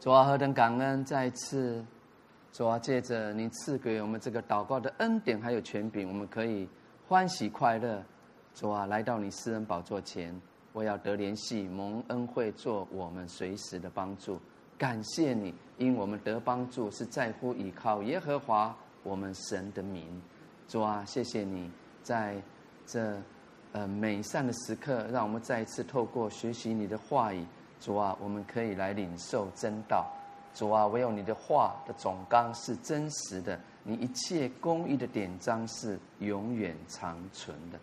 主啊，何等感恩！再一次，主啊，借着您赐给我们这个祷告的恩典，还有权柄，我们可以欢喜快乐。主啊，来到你私人宝座前，我要得联系，蒙恩惠，做我们随时的帮助。感谢你，因我们得帮助是在乎倚靠耶和华我们神的名。主啊，谢谢你在这呃美善的时刻，让我们再一次透过学习你的话语。主啊，我们可以来领受真道。主啊，唯有你的话的总纲是真实的，你一切公义的典章是永远长存的。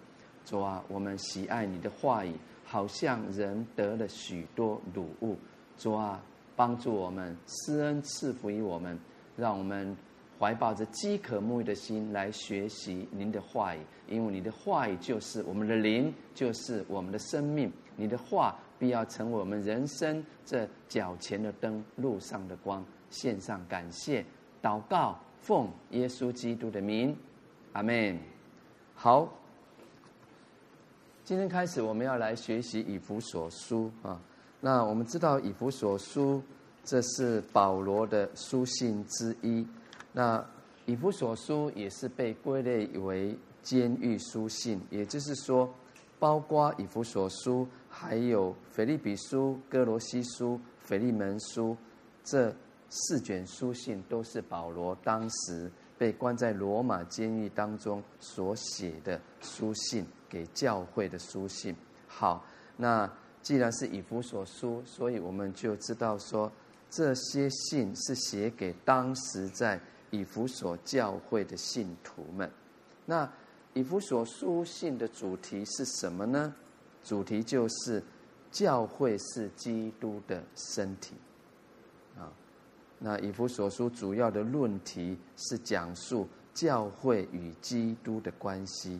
主啊，我们喜爱你的话语，好像人得了许多乳物。主啊，帮助我们施恩赐福于我们，让我们怀抱着饥渴沐浴的心来学习您的话语，因为你的话语就是我们的灵，就是我们的生命。你的话。必要成为我们人生这脚前的灯，路上的光。献上感谢，祷告，奉耶稣基督的名，阿门。好，今天开始我们要来学习以弗所书啊。那我们知道以弗所书这是保罗的书信之一。那以弗所书也是被归类为监狱书信，也就是说，包括以弗所书。还有腓立比书、哥罗西书、腓利门书，这四卷书信都是保罗当时被关在罗马监狱当中所写的书信，给教会的书信。好，那既然是以弗所书，所以我们就知道说，这些信是写给当时在以弗所教会的信徒们。那以弗所书信的主题是什么呢？主题就是教会是基督的身体啊。那以弗所书主要的论题是讲述教会与基督的关系。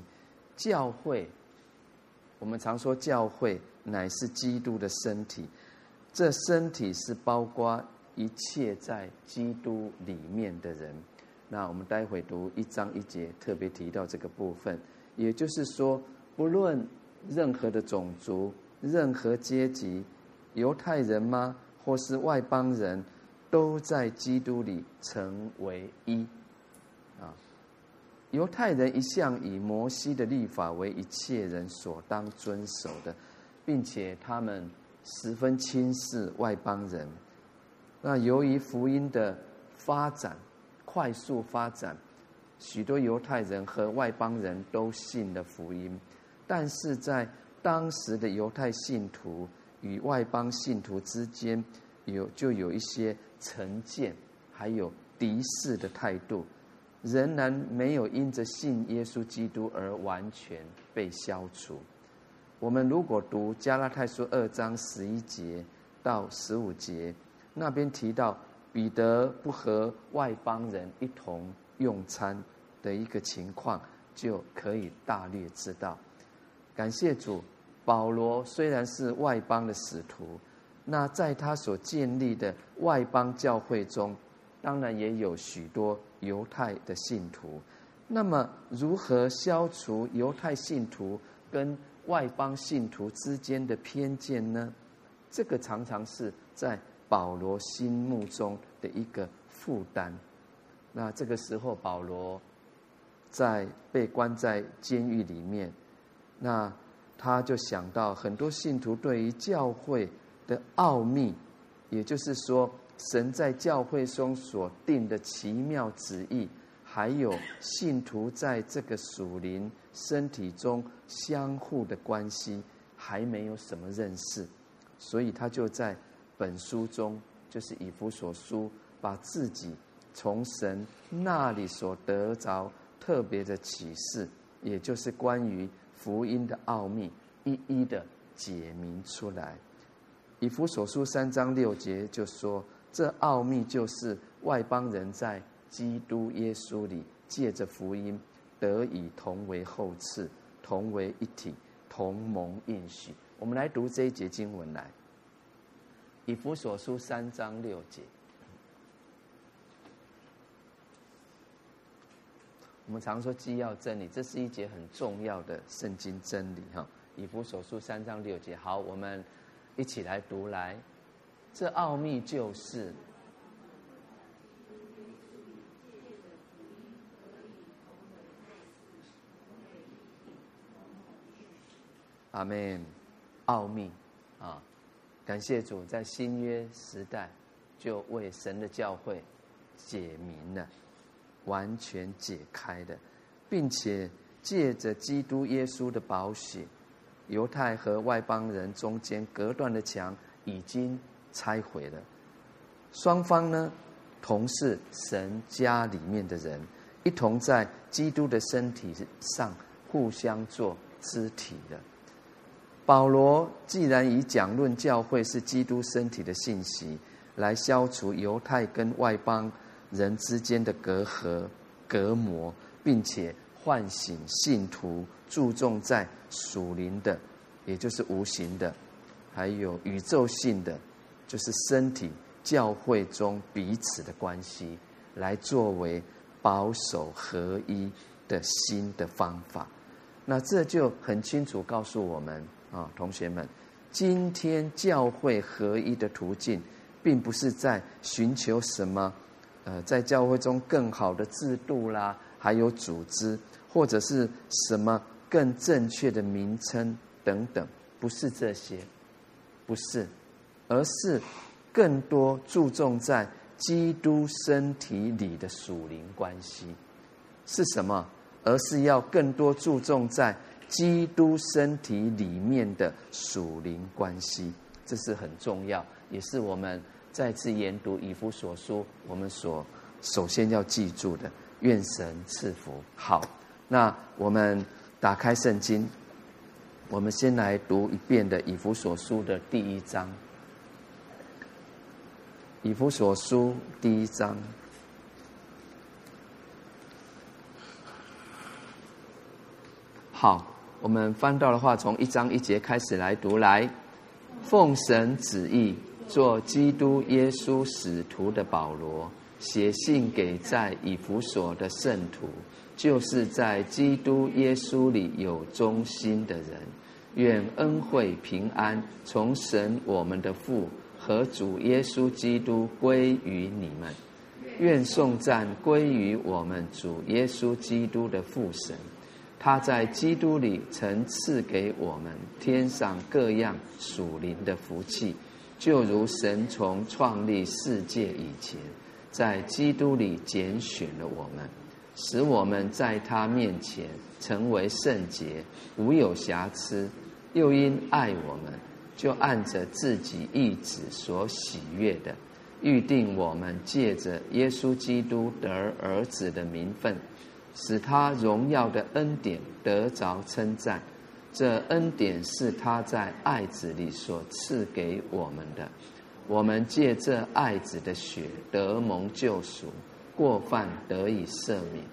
教会，我们常说教会乃是基督的身体，这身体是包括一切在基督里面的人。那我们待会读一章一节，特别提到这个部分，也就是说，不论。任何的种族、任何阶级，犹太人吗？或是外邦人，都在基督里成为一。啊，犹太人一向以摩西的立法为一切人所当遵守的，并且他们十分轻视外邦人。那由于福音的发展快速发展，许多犹太人和外邦人都信了福音。但是在当时的犹太信徒与外邦信徒之间，有就有一些成见，还有敌视的态度，仍然没有因着信耶稣基督而完全被消除。我们如果读加拉太书二章十一节到十五节，那边提到彼得不和外邦人一同用餐的一个情况，就可以大略知道。感谢主，保罗虽然是外邦的使徒，那在他所建立的外邦教会中，当然也有许多犹太的信徒。那么，如何消除犹太信徒跟外邦信徒之间的偏见呢？这个常常是在保罗心目中的一个负担。那这个时候，保罗在被关在监狱里面。那他就想到很多信徒对于教会的奥秘，也就是说，神在教会中所定的奇妙旨意，还有信徒在这个属灵身体中相互的关系，还没有什么认识，所以他就在本书中，就是以弗所书，把自己从神那里所得着特别的启示，也就是关于。福音的奥秘一一的解明出来。以弗所书三章六节就说：“这奥秘就是外邦人在基督耶稣里借着福音得以同为后嗣，同为一体，同蒙应许。”我们来读这一节经文来。以弗所书三章六节。我们常说基要真理，这是一节很重要的圣经真理哈。以弗所书三章六节，好，我们一起来读来。这奥秘就是。阿门，奥秘啊！感谢主，在新约时代就为神的教会解明了。完全解开的，并且借着基督耶稣的宝血，犹太和外邦人中间隔断的墙已经拆毁了。双方呢，同是神家里面的人，一同在基督的身体上互相做肢体的。保罗既然以讲论教会是基督身体的信息，来消除犹太跟外邦人之间的隔阂、隔膜，并且唤醒信徒注重在属灵的，也就是无形的，还有宇宙性的，就是身体教会中彼此的关系，来作为保守合一的新的方法。那这就很清楚告诉我们。啊，同学们，今天教会合一的途径，并不是在寻求什么，呃，在教会中更好的制度啦，还有组织，或者是什么更正确的名称等等，不是这些，不是，而是更多注重在基督身体里的属灵关系，是什么？而是要更多注重在。基督身体里面的属灵关系，这是很重要，也是我们再次研读以弗所书，我们所首先要记住的。愿神赐福。好，那我们打开圣经，我们先来读一遍的以弗所书的第一章。以弗所书第一章。好。我们翻到的话，从一章一节开始来读来。奉神旨意，做基督耶稣使徒的保罗，写信给在以弗所的圣徒，就是在基督耶稣里有忠心的人，愿恩惠平安从神我们的父和主耶稣基督归于你们。愿颂赞归于我们主耶稣基督的父神。他在基督里曾赐给我们天上各样属灵的福气，就如神从创立世界以前，在基督里拣选了我们，使我们在他面前成为圣洁，无有瑕疵。又因爱我们，就按着自己意旨所喜悦的，预定我们借着耶稣基督得儿子的名分。使他荣耀的恩典得着称赞，这恩典是他在爱子里所赐给我们的。我们借这爱子的血得蒙救赎，过犯得以赦免，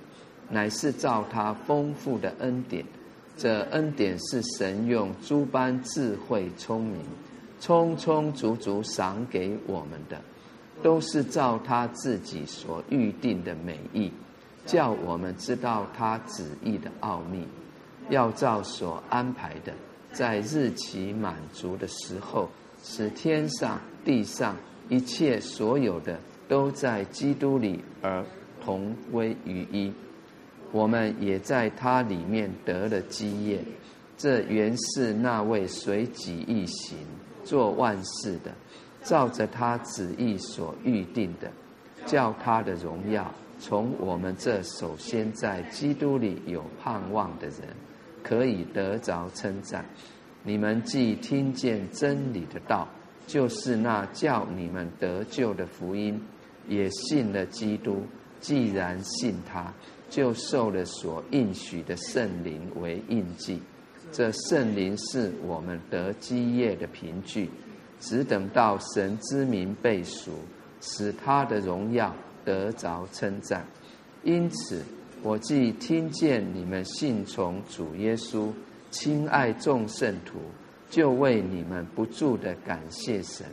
乃是照他丰富的恩典。这恩典是神用诸般智慧聪明，充充足足赏给我们的，都是照他自己所预定的美意。叫我们知道他旨意的奥秘，要照所安排的，在日期满足的时候，使天上地上一切所有的都在基督里而同归于一。我们也在他里面得了基业。这原是那位随己意行做万事的，照着他旨意所预定的，叫他的荣耀。从我们这首先在基督里有盼望的人，可以得着称赞。你们既听见真理的道，就是那叫你们得救的福音，也信了基督。既然信他，就受了所应许的圣灵为印记。这圣灵是我们得基业的凭据，只等到神之名被赎，使他的荣耀。得着称赞，因此我既听见你们信从主耶稣，亲爱众圣徒，就为你们不住的感谢神。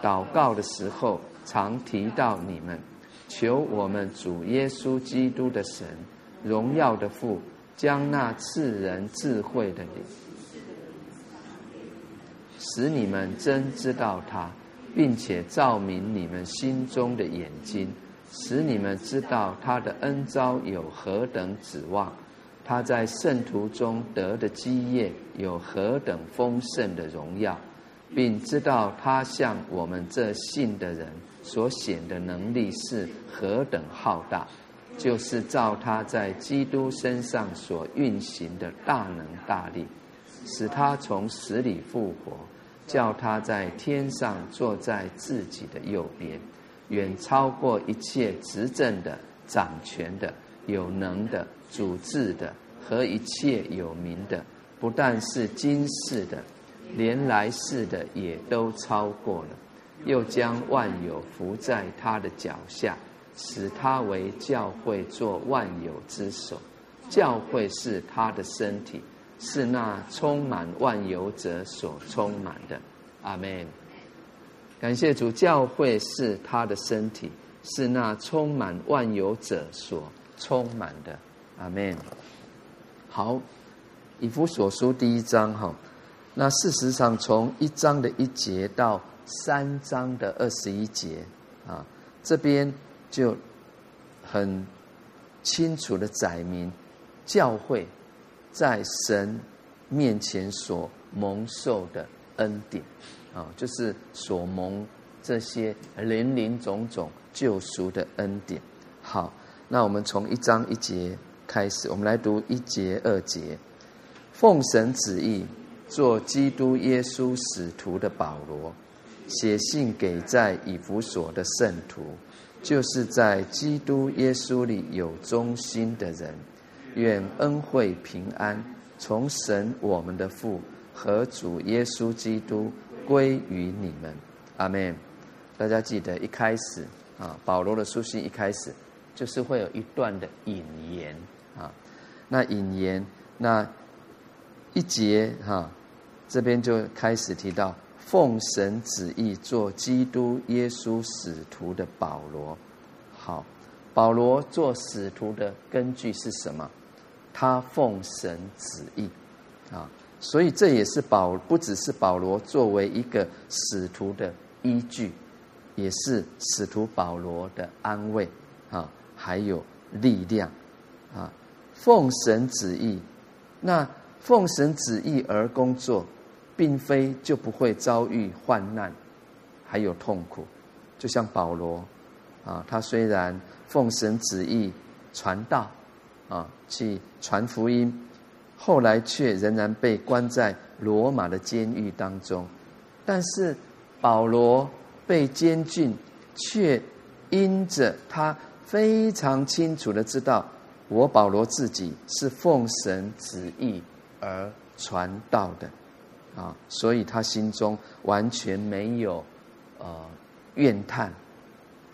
祷告的时候，常提到你们，求我们主耶稣基督的神，荣耀的父，将那赐人智慧的灵，使你们真知道他，并且照明你们心中的眼睛。使你们知道他的恩召有何等指望，他在圣徒中得的基业有何等丰盛的荣耀，并知道他向我们这信的人所显的能力是何等浩大，就是照他在基督身上所运行的大能大力，使他从死里复活，叫他在天上坐在自己的右边，远超过一切执政的、掌权的、有能的。主治的和一切有名的，不但是今世的，连来世的也都超过了。又将万有伏在他的脚下，使他为教会做万有之首。教会是他的身体，是那充满万有者所充满的。阿门。感谢主，教会是他的身体，是那充满万有者所充满的。阿门。好，以弗所书第一章哈，那事实上从一章的一节到三章的二十一节啊，这边就很清楚的载明教会在神面前所蒙受的恩典啊，就是所蒙这些林林总总救赎的恩典。好，那我们从一章一节。开始，我们来读一节、二节。奉神旨意，做基督耶稣使徒的保罗，写信给在以弗所的圣徒，就是在基督耶稣里有忠心的人，愿恩惠平安从神我们的父和主耶稣基督归于你们。阿门。大家记得一开始啊，保罗的书信一开始就是会有一段的引言。啊，那引言那一节哈、啊，这边就开始提到奉神旨意做基督耶稣使徒的保罗。好，保罗做使徒的根据是什么？他奉神旨意啊，所以这也是保不只是保罗作为一个使徒的依据，也是使徒保罗的安慰啊，还有力量啊。奉神旨意，那奉神旨意而工作，并非就不会遭遇患难，还有痛苦。就像保罗啊，他虽然奉神旨意传道啊，去传福音，后来却仍然被关在罗马的监狱当中。但是保罗被监禁，却因着他非常清楚的知道。我保罗自己是奉神旨意而传道的，啊，所以他心中完全没有呃怨叹、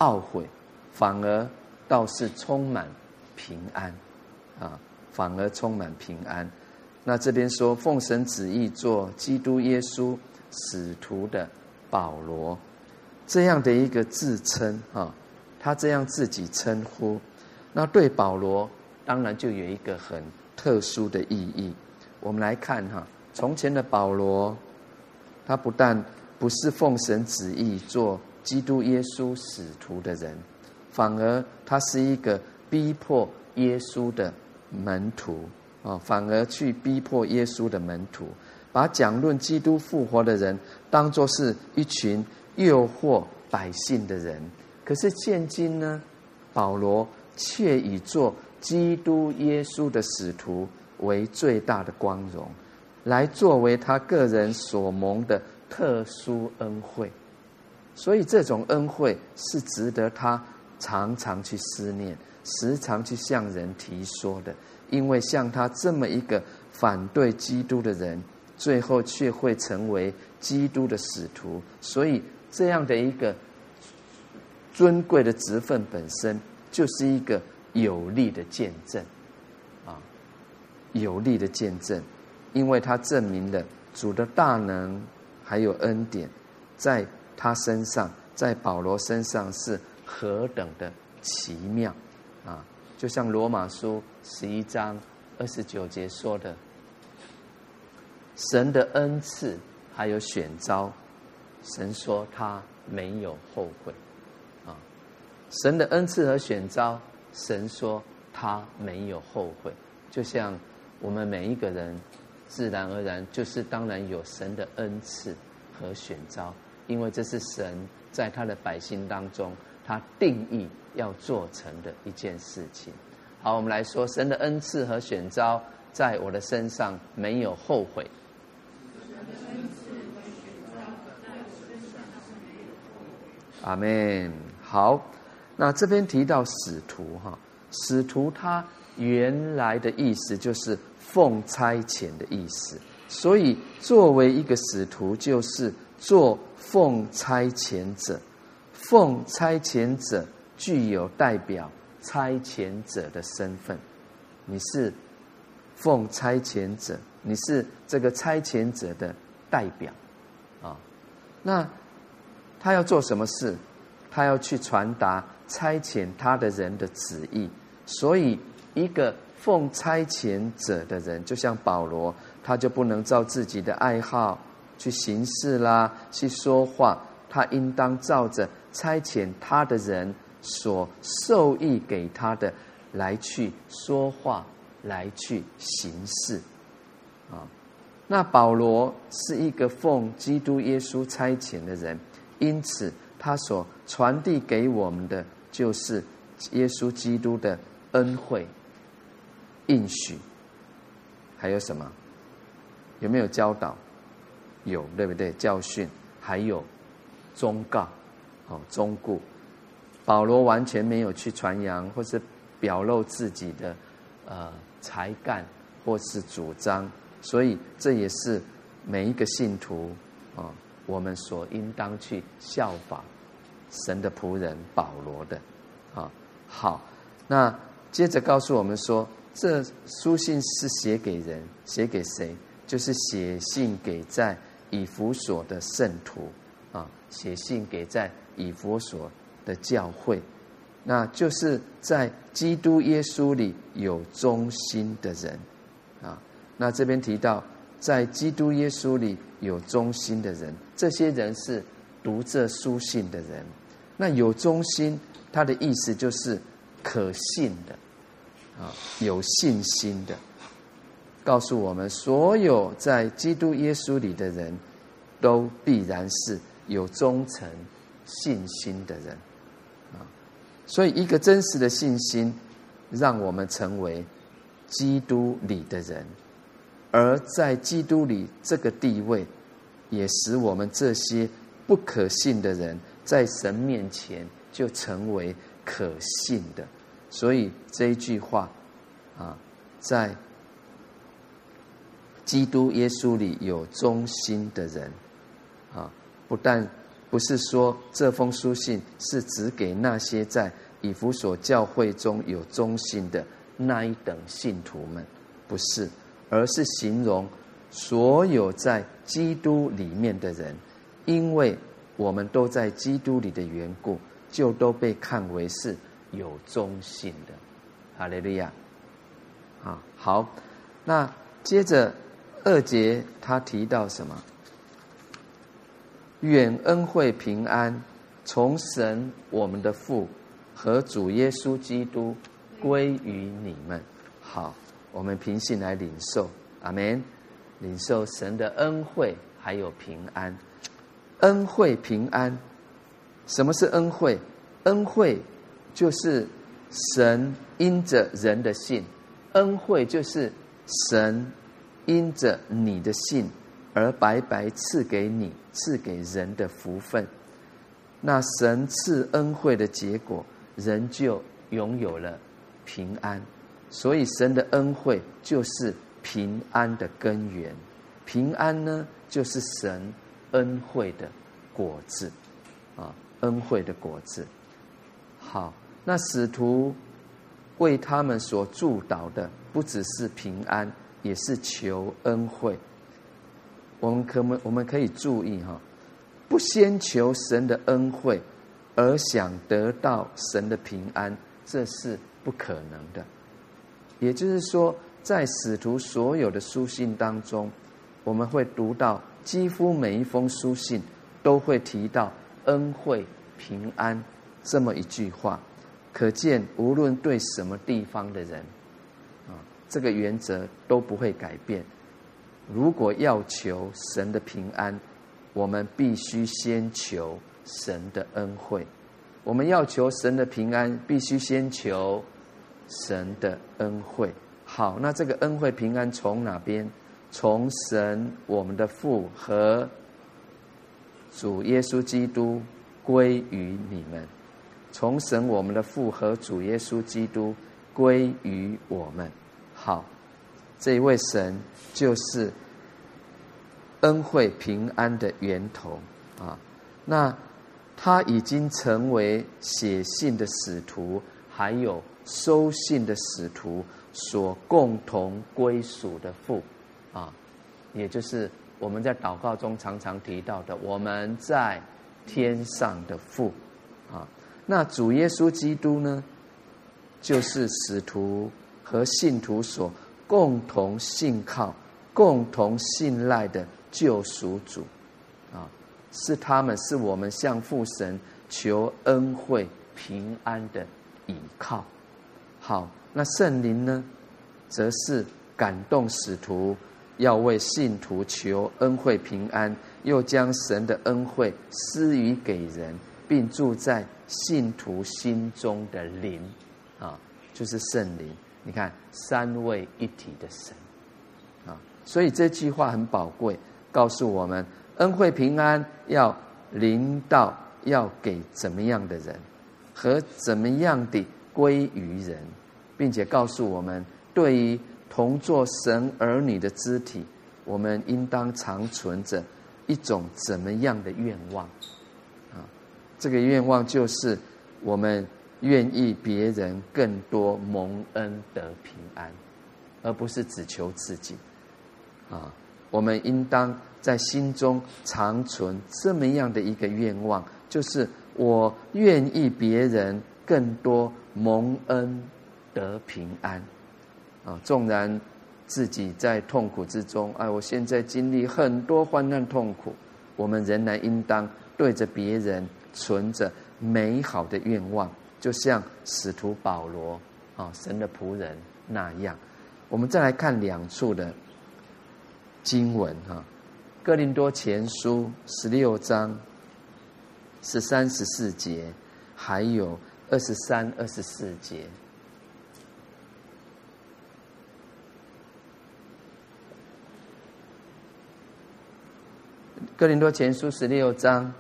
懊悔，反而倒是充满平安，啊，反而充满平安。那这边说奉神旨意做基督耶稣使徒的保罗，这样的一个自称啊，他这样自己称呼，那对保罗。当然就有一个很特殊的意义。我们来看哈，从前的保罗，他不但不是奉神旨意做基督耶稣使徒的人，反而他是一个逼迫耶稣的门徒啊，反而去逼迫耶稣的门徒，把讲论基督复活的人当作是一群诱惑百姓的人。可是现今呢，保罗却以做基督耶稣的使徒为最大的光荣，来作为他个人所蒙的特殊恩惠，所以这种恩惠是值得他常常去思念、时常去向人提说的。因为像他这么一个反对基督的人，最后却会成为基督的使徒，所以这样的一个尊贵的职分本身就是一个。有力的见证，啊，有力的见证，因为他证明了主的大能还有恩典，在他身上，在保罗身上是何等的奇妙！就像罗马书十一章二十九节说的，神的恩赐还有选召，神说他没有后悔啊！神的恩赐和选召。神说他没有后悔，就像我们每一个人，自然而然就是当然有神的恩赐和选召，因为这是神在他的百姓当中，他定义要做成的一件事情。好，我们来说神的恩赐和选召，在我的身上没有后悔。阿门。好，那这边提到使徒哈，使徒他原来的意思就是奉差遣的意思，所以作为一个使徒，就是做奉差遣者。奉差遣者具有代表差遣者的身份，你是奉差遣者，你是这个差遣者的代表啊，那。他要做什么事？他要去传达差遣他的人的旨意。所以，一个奉差遣者的人，就像保罗，他就不能照自己的爱好去行事啦，去说话。他应当照着差遣他的人所授意给他的来去说话，来去行事。啊，那保罗是一个奉基督耶稣差遣的人。因此，他所传递给我们的就是耶稣基督的恩惠、应许，还有什么？有没有教导？有，对不对？教训，还有忠告，哦，忠固。保罗完全没有去传扬或是表露自己的呃才干或是主张，所以这也是每一个信徒啊。我们所应当去效法神的仆人保罗的，啊，好，那接着告诉我们说，这书信是写给人，写给谁？就是写信给在以弗所的圣徒，啊，写信给在以佛所的教会，那就是在基督耶稣里有忠心的人，啊，那这边提到。在基督耶稣里有忠心的人，这些人是读这书信的人。那有忠心，他的意思就是可信的，啊，有信心的。告诉我们，所有在基督耶稣里的人，都必然是有忠诚信心的人，啊。所以，一个真实的信心，让我们成为基督里的人。而在基督里这个地位，也使我们这些不可信的人，在神面前就成为可信的。所以这一句话，啊，在基督耶稣里有忠心的人，啊，不但不是说这封书信是指给那些在以弗所教会中有忠心的那一等信徒们，不是。而是形容所有在基督里面的人，因为我们都在基督里的缘故，就都被看为是有忠心的。哈利路亚！啊，好，那接着二节他提到什么？愿恩惠平安从神我们的父和主耶稣基督归于你们。好。我们平信来领受，阿门！领受神的恩惠，还有平安，恩惠平安。什么是恩惠？恩惠就是神因着人的信，恩惠就是神因着你的信而白白赐给你、赐给人的福分。那神赐恩惠的结果，人就拥有了平安。所以，神的恩惠就是平安的根源。平安呢，就是神恩惠的果子啊，恩惠的果子。好，那使徒为他们所祝祷的，不只是平安，也是求恩惠。我们可们我们可以注意哈，不先求神的恩惠，而想得到神的平安，这是不可能的。也就是说，在使徒所有的书信当中，我们会读到几乎每一封书信都会提到恩惠平安这么一句话。可见，无论对什么地方的人，啊，这个原则都不会改变。如果要求神的平安，我们必须先求神的恩惠。我们要求神的平安，必须先求神的恩惠。好，那这个恩惠平安从哪边？从神我们的父和主耶稣基督归于你们。从神我们的父和主耶稣基督归于我们。好，这一位神就是恩惠平安的源头啊。那他已经成为写信的使徒，还有收信的使徒所共同归属的父啊，也就是我们在祷告中常常提到的我们在天上的父啊。那主耶稣基督呢，就是使徒和信徒所共同信靠、共同信赖的救赎主，啊，是他们，是我们向父神求恩惠、平安的依靠。好，那圣灵呢，则是感动使徒要为信徒求恩惠、平安，又将神的恩惠施予给人，并住在。信徒心中的灵，啊，就是圣灵。你看，三位一体的神，啊，所以这句话很宝贵，告诉我们恩惠平安要临到，要给怎么样的人，和怎么样的归于人，并且告诉我们，对于同作神儿女的肢体，我们应当常存着一种怎么样的愿望啊。这个愿望就是，我们愿意别人更多蒙恩得平安，而不是只求自己。啊，我们应当在心中常存这么样的一个愿望，就是我愿意别人更多蒙恩得平安。啊，纵然自己在痛苦之中，哎，我现在经历很多患难痛苦，我们仍然应当对着别人。存着美好的愿望，就像使徒保罗啊，神的仆人那样。我们再来看两处的经文哈，《哥林多前书》十六章十三十四节，还有二十三二十四节，《哥林多前书》十六章。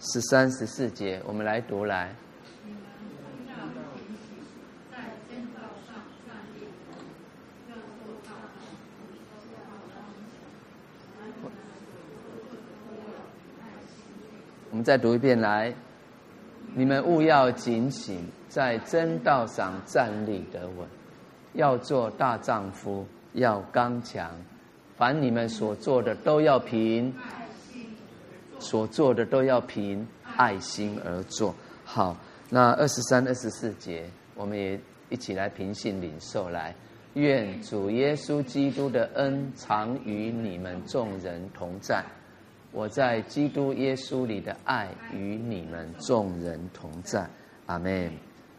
十三、十四节，我们来读来。我们再读一遍来。你们务要警醒，在真道上站立得稳，要做大丈夫，要刚强。凡你们所做的，都要凭。所做的都要凭爱心而做。好，那二十三、二十四节，我们也一起来平信领受来。愿主耶稣基督的恩常与你们众人同在。我在基督耶稣里的爱与你们众人同在。阿门。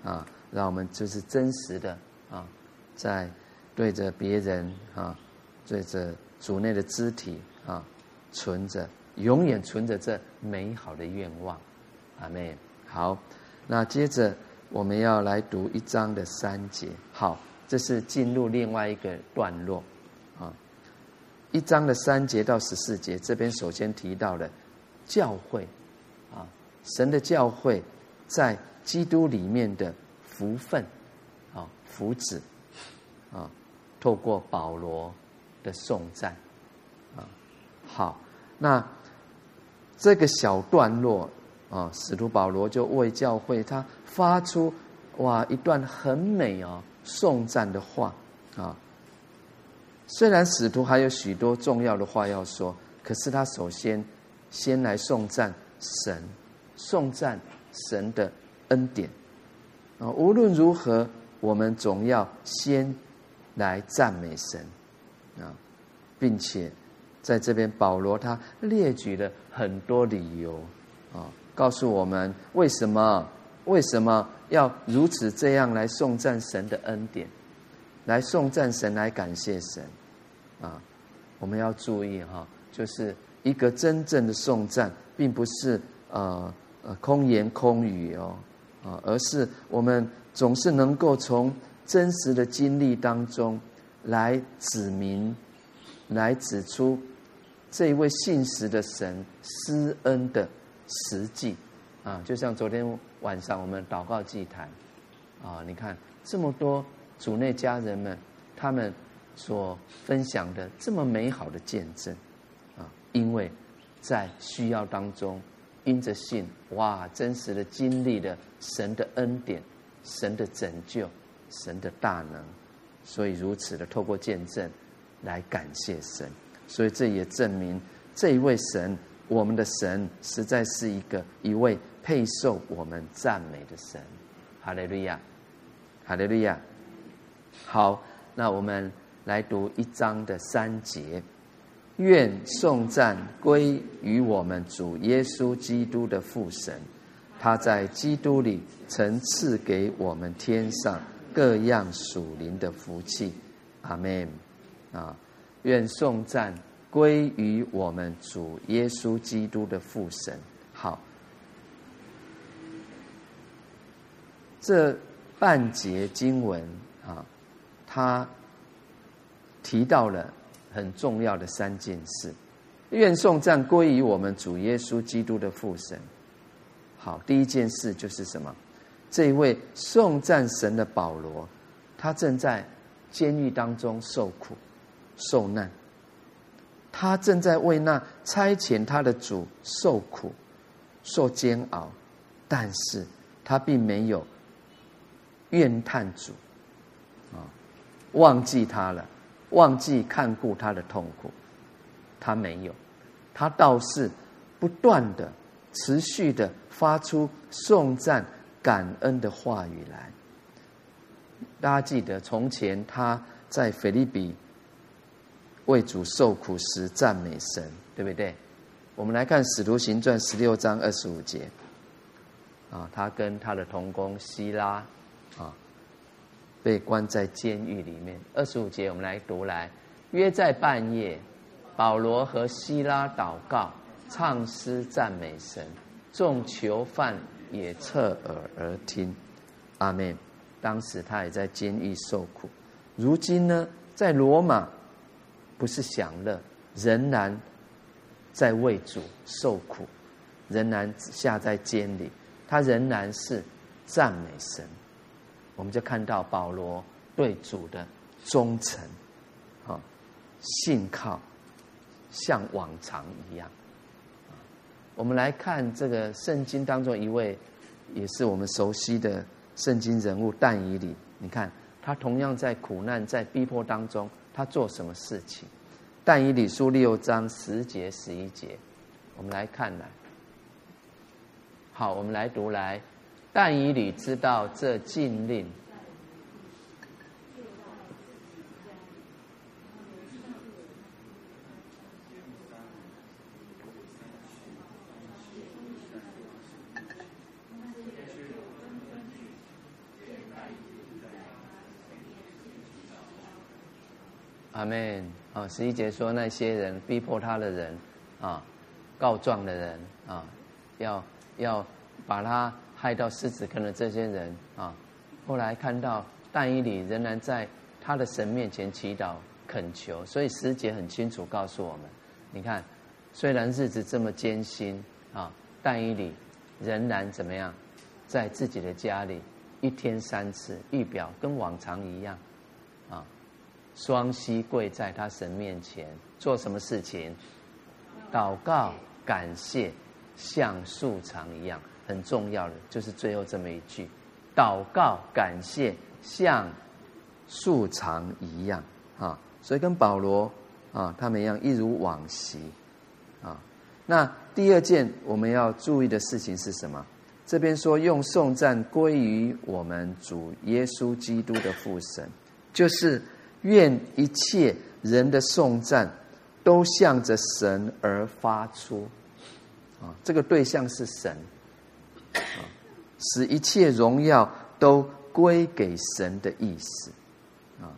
啊，让我们就是真实的啊，在对着别人啊，对着主内的肢体啊，存着。永远存着这美好的愿望，阿门。好，那接着我们要来读一章的三节。好，这是进入另外一个段落。一章的三节到十四节，这边首先提到了教会啊，神的教会在基督里面的福分啊，福祉啊，透过保罗的颂赞啊。好，那。这个小段落啊，使徒保罗就为教会他发出哇一段很美哦颂赞的话啊。虽然使徒还有许多重要的话要说，可是他首先先来颂赞神，颂赞神的恩典啊。无论如何，我们总要先来赞美神啊，并且。在这边，保罗他列举了很多理由，啊，告诉我们为什么为什么要如此这样来颂赞神的恩典。来颂赞神，来感谢神，啊，我们要注意哈，就是一个真正的颂赞，并不是呃呃空言空语哦，啊，而是我们总是能够从真实的经历当中来指明，来指出这一位信实的神施恩的实际啊，就像昨天晚上我们祷告祭坛啊，你看这么多。主内家人们，他们所分享的这么美好的见证，啊，因为在需要当中，因着信，哇，真实的经历了神的恩典、神的拯救、神的大能，所以如此的透过见证来感谢神。所以这也证明这一位神，我们的神，实在是一个一位配受我们赞美的神。哈利路亚，哈利路亚。好，那我们来读一章的三节。愿颂赞归于我们主耶稣基督的父神，他在基督里曾赐给我们天上各样属灵的福气。阿门。啊，愿颂赞归于我们主耶稣基督的父神。好，这半节经文。他提到了很重要的三件事，愿颂赞归于我们主耶稣基督的父神。好，第一件事就是什么？这一位颂赞神的保罗，他正在监狱当中受苦、受难，他正在为那差遣他的主受苦、受煎熬，但是他并没有怨叹主。忘记他了，忘记看顾他的痛苦，他没有，他倒是不断的、持续的发出颂赞、感恩的话语来。大家记得，从前他在腓立比为主受苦时赞美神，对不对？我们来看《使徒行传》十六章二十五节，啊，他跟他的同工西拉，啊。被关在监狱里面。二十五节，我们来读来。约在半夜，保罗和西拉祷告、唱诗赞美神，众囚犯也侧耳而听。阿门。当时他也在监狱受苦，如今呢，在罗马不是享乐，仍然在为主受苦，仍然下在监里，他仍然是赞美神。我们就看到保罗对主的忠诚，啊，信靠，像往常一样。我们来看这个圣经当中一位，也是我们熟悉的圣经人物但以理。你看他同样在苦难、在逼迫当中，他做什么事情？但以理书六章十节、十一节，我们来看来。好，我们来读来。但以理知道这禁令，阿门。啊，十一节说那些人逼迫他的人啊，告状的人啊，要要把他。害到狮子坑的这些人啊，后来看到但以理仍然在他的神面前祈祷恳求，所以师姐很清楚告诉我们：你看，虽然日子这么艰辛啊，但以理仍然怎么样，在自己的家里一天三次，预表跟往常一样啊，双膝跪在他神面前做什么事情？祷告、感谢，像素常一样。很重要的就是最后这么一句：祷告、感谢，像素常一样啊。所以跟保罗啊他们一样，一如往昔啊。那第二件我们要注意的事情是什么？这边说用颂赞归于我们主耶稣基督的父神，就是愿一切人的颂赞都向着神而发出啊。这个对象是神。啊使一切荣耀都归给神的意思，啊，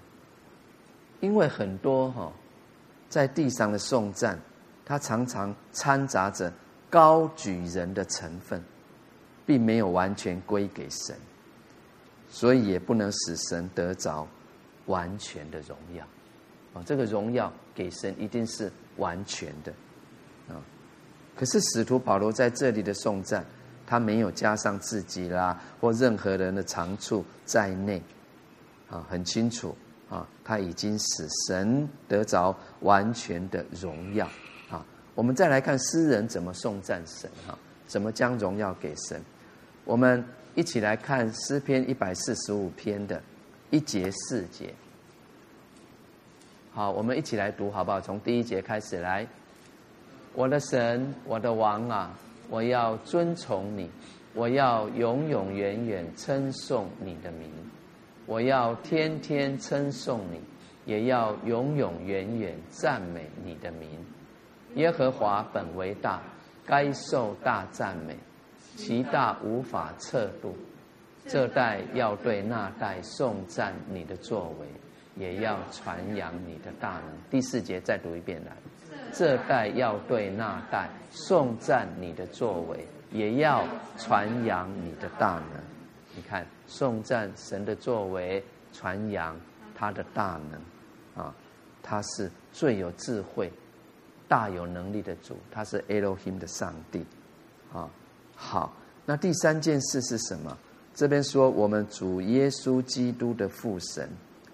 因为很多哈在地上的颂赞，它常常掺杂着高举人的成分，并没有完全归给神，所以也不能使神得着完全的荣耀。啊，这个荣耀给神一定是完全的啊。可是使徒保罗在这里的颂赞，他没有加上自己啦或任何人的长处在内。啊，很清楚啊，他已经使神得着完全的荣耀啊。我们再来看诗人怎么颂赞神哈，怎么将荣耀给神。我们一起来看诗篇一百四十五篇的一节四节。好，我们一起来读好不好？从第一节开始来。我的神，我的王啊，我要尊崇你，我要永永远远称颂你的名。我要天天称颂你，也要永永远远赞美你的名。耶和华本为大，该受大赞美，其大无法测度。这代要对那代颂赞你的作为，也要传扬你的大能。第四节再读一遍来。这代要对那代颂赞你的作为，也要传扬你的大能。你看。颂赞神的作为，传扬他的大能，啊，他是最有智慧、大有能力的主，他是 Elohim 的上帝，啊，好，那第三件事是什么？这边说我们主耶稣基督的父神，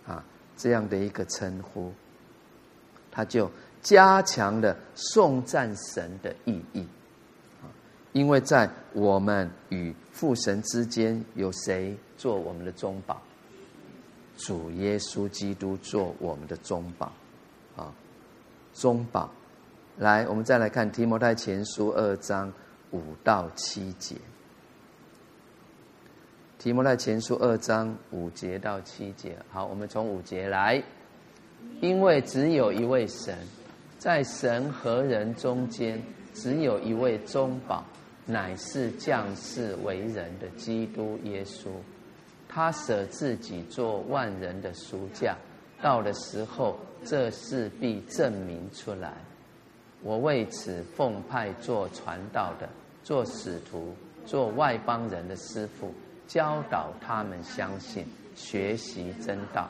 啊，这样的一个称呼，他就加强了颂赞神的意义。因为在我们与父神之间，有谁做我们的中保？主耶稣基督做我们的中保，啊，中保。来，我们再来看提摩太前书二章五到七节。提摩太前书二章五节到七节，好，我们从五节来。因为只有一位神，在神和人中间，只有一位中保。乃是降世为人的基督耶稣，他舍自己做万人的赎价，到的时候，这事必证明出来。我为此奉派做传道的，做使徒，做外邦人的师傅，教导他们相信，学习真道。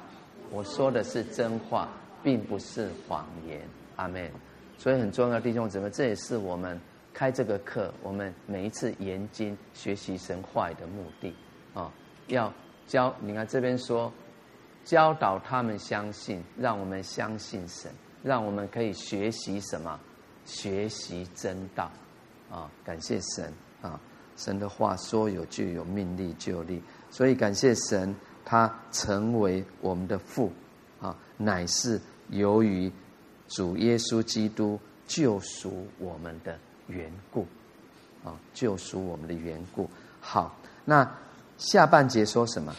我说的是真话，并不是谎言。阿门。所以很重要，弟兄姊妹，这也是我们。开这个课，我们每一次研经学习神话的目的啊，要教。你看这边说，教导他们相信，让我们相信神，让我们可以学习什么？学习真道啊！感谢神啊！神的话说有就有，命立就有立。所以感谢神，他成为我们的父啊，乃是由于主耶稣基督救赎我们的。缘故，啊，救赎我们的缘故。好，那下半节说什么？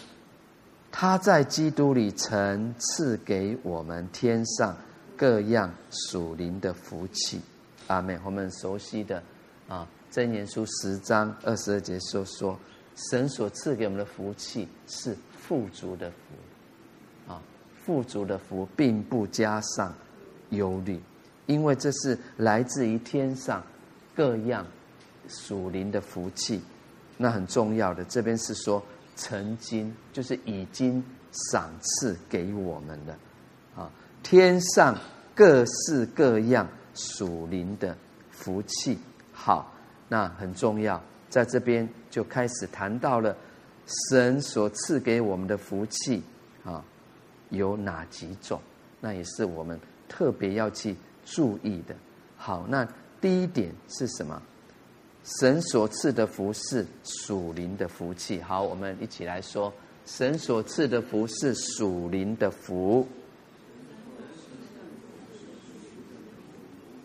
他在基督里曾赐给我们天上各样属灵的福气。阿门。我们熟悉的啊，箴言书十章二十二节说说，神所赐给我们的福气是富足的福，啊，富足的福，并不加上忧虑，因为这是来自于天上。各样属灵的福气，那很重要的。这边是说曾经，就是已经赏赐给我们的啊，天上各式各样属灵的福气。好，那很重要，在这边就开始谈到了神所赐给我们的福气啊，有哪几种？那也是我们特别要去注意的。好，那。第一点是什么？神所赐的福是属灵的福气。好，我们一起来说：神所赐的福是属灵的福。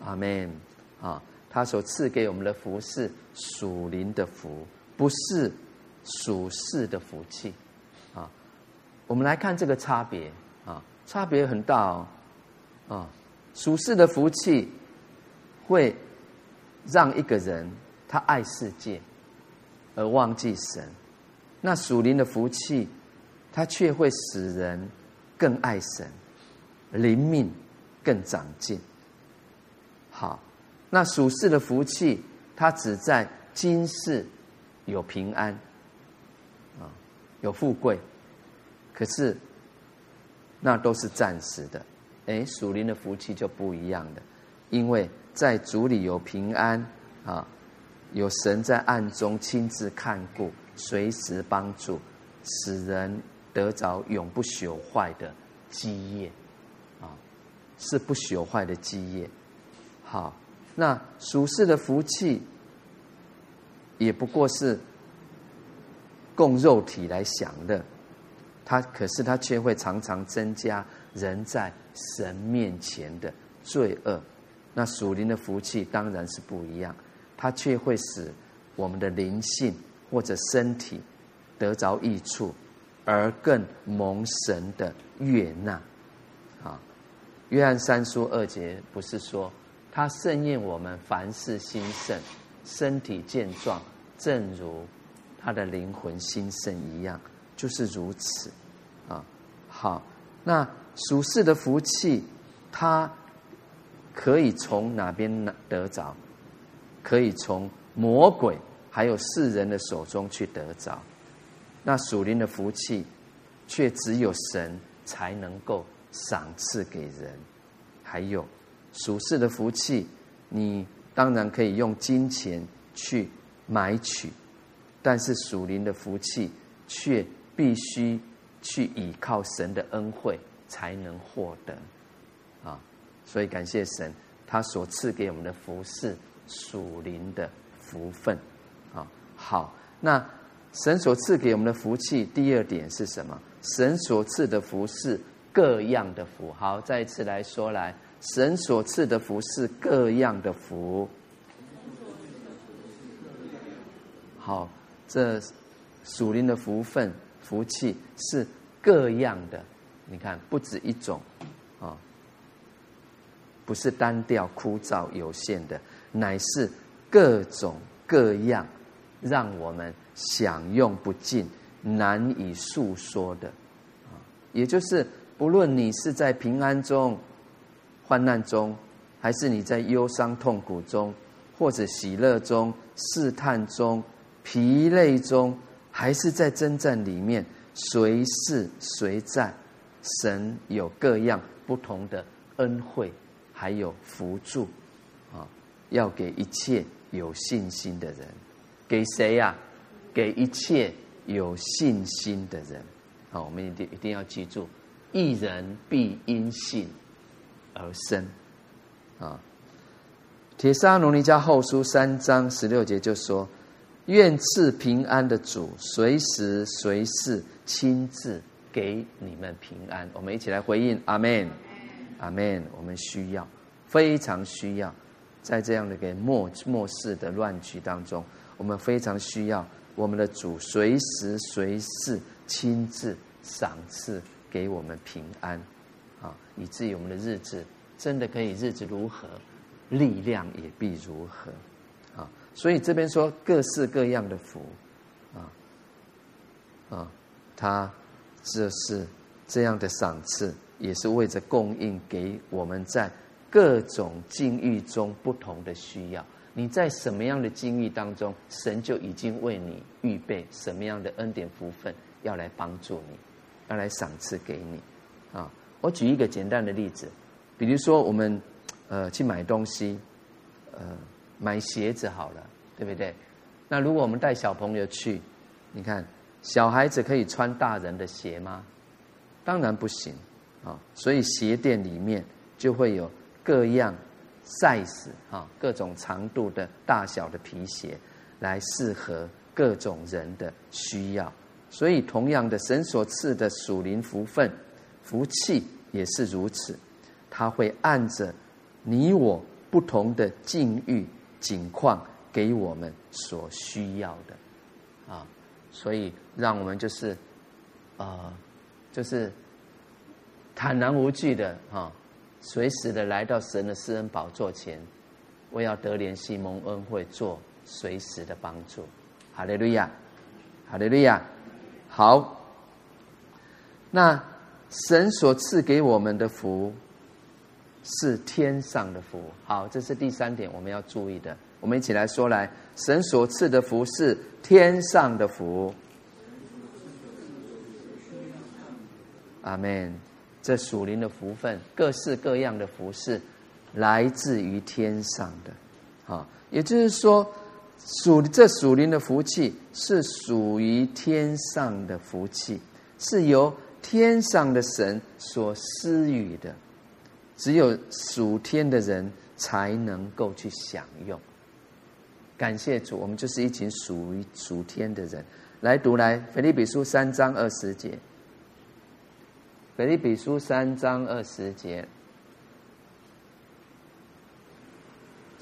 阿门。啊，他所赐给我们的福是属灵的福，不是属世的福气。啊，我们来看这个差别。啊，差别很大哦。啊，属世的福气会。让一个人他爱世界，而忘记神；那属灵的福气，他却会使人更爱神。灵命更长进。好，那属世的福气，它只在今世有平安，啊，有富贵，可是那都是暂时的。哎，属灵的福气就不一样的，因为在主里有平安啊，有神在暗中亲自看顾，随时帮助，使人得着永不朽坏的基业，啊，是不朽坏的基业。好，那属世的福气，也不过是供肉体来享乐，它可是它却会常常增加人在神面前的罪恶。那属灵的福气当然是不一样，它却会使我们的灵性或者身体得着益处，而更蒙神的悦纳。啊，约翰三书二节不是说他甚愿我们凡事兴盛，身体健壮，正如他的灵魂兴盛一样，就是如此。啊，好，那属世的福气，它可以从哪边得着？可以从魔鬼还有世人的手中去得着。那属灵的福气，却只有神才能够赏赐给人。还有属世的福气，你当然可以用金钱去买取，但是属灵的福气却必须去依靠神的恩惠才能获得。啊，所以感谢神，他所赐给我们的福是属灵的福分。啊，好，那。神所赐给我们的福气，第二点是什么？神所赐的福是各样的福。好，再一次来说来，神所赐的福是各样的福。好，这属灵的福分、福气是各样的。你看，不止一种啊，不是单调、枯燥、有限的，乃是各种各样，让我们。享用不尽、难以诉说的，啊，也就是不论你是在平安中、患难中，还是你在忧伤痛苦中，或者喜乐中、试探中、疲累中，还是在征战里面，随时随在，神有各样不同的恩惠，还有福助，啊，要给一切有信心的人，给谁呀？给一切有信心的人，啊，我们一定一定要记住，一人必因信而生，啊。铁沙罗尼迦后书三章十六节就说：“愿赐平安的主，随时随事亲自给你们平安。”我们一起来回应，阿门，阿门。我们需要，非常需要，在这样的一个末末世的乱局当中，我们非常需要。我们的主随时随事亲自赏赐给我们平安，啊，以至于我们的日子真的可以日子如何，力量也必如何，啊，所以这边说各式各样的福，啊，啊，他这是这样的赏赐，也是为着供应给我们在各种境遇中不同的需要。你在什么样的境遇当中，神就已经为你预备什么样的恩典福分，要来帮助你，要来赏赐给你。啊，我举一个简单的例子，比如说我们呃去买东西，呃买鞋子好了，对不对？那如果我们带小朋友去，你看小孩子可以穿大人的鞋吗？当然不行啊，所以鞋店里面就会有各样。size 啊，各种长度的大小的皮鞋，来适合各种人的需要。所以，同样的，神所赐的属灵福分、福气也是如此。他会按着你我不同的境遇、境况，给我们所需要的啊。所以，让我们就是啊，就是坦然无惧的啊。随时的来到神的施恩宝座前，我要得怜惜蒙恩惠，做随时的帮助。哈利路亚，哈利路亚。好，那神所赐给我们的福是天上的福。好，这是第三点我们要注意的。我们一起来说来，神所赐的福是天上的福。阿门。这属灵的福分，各式各样的福是来自于天上的。啊，也就是说，属这属灵的福气是属于天上的福气，是由天上的神所施予的，只有属天的人才能够去享用。感谢主，我们就是一群属于属天的人。来读来，腓立比书三章二十节。腓立比书三章二十节，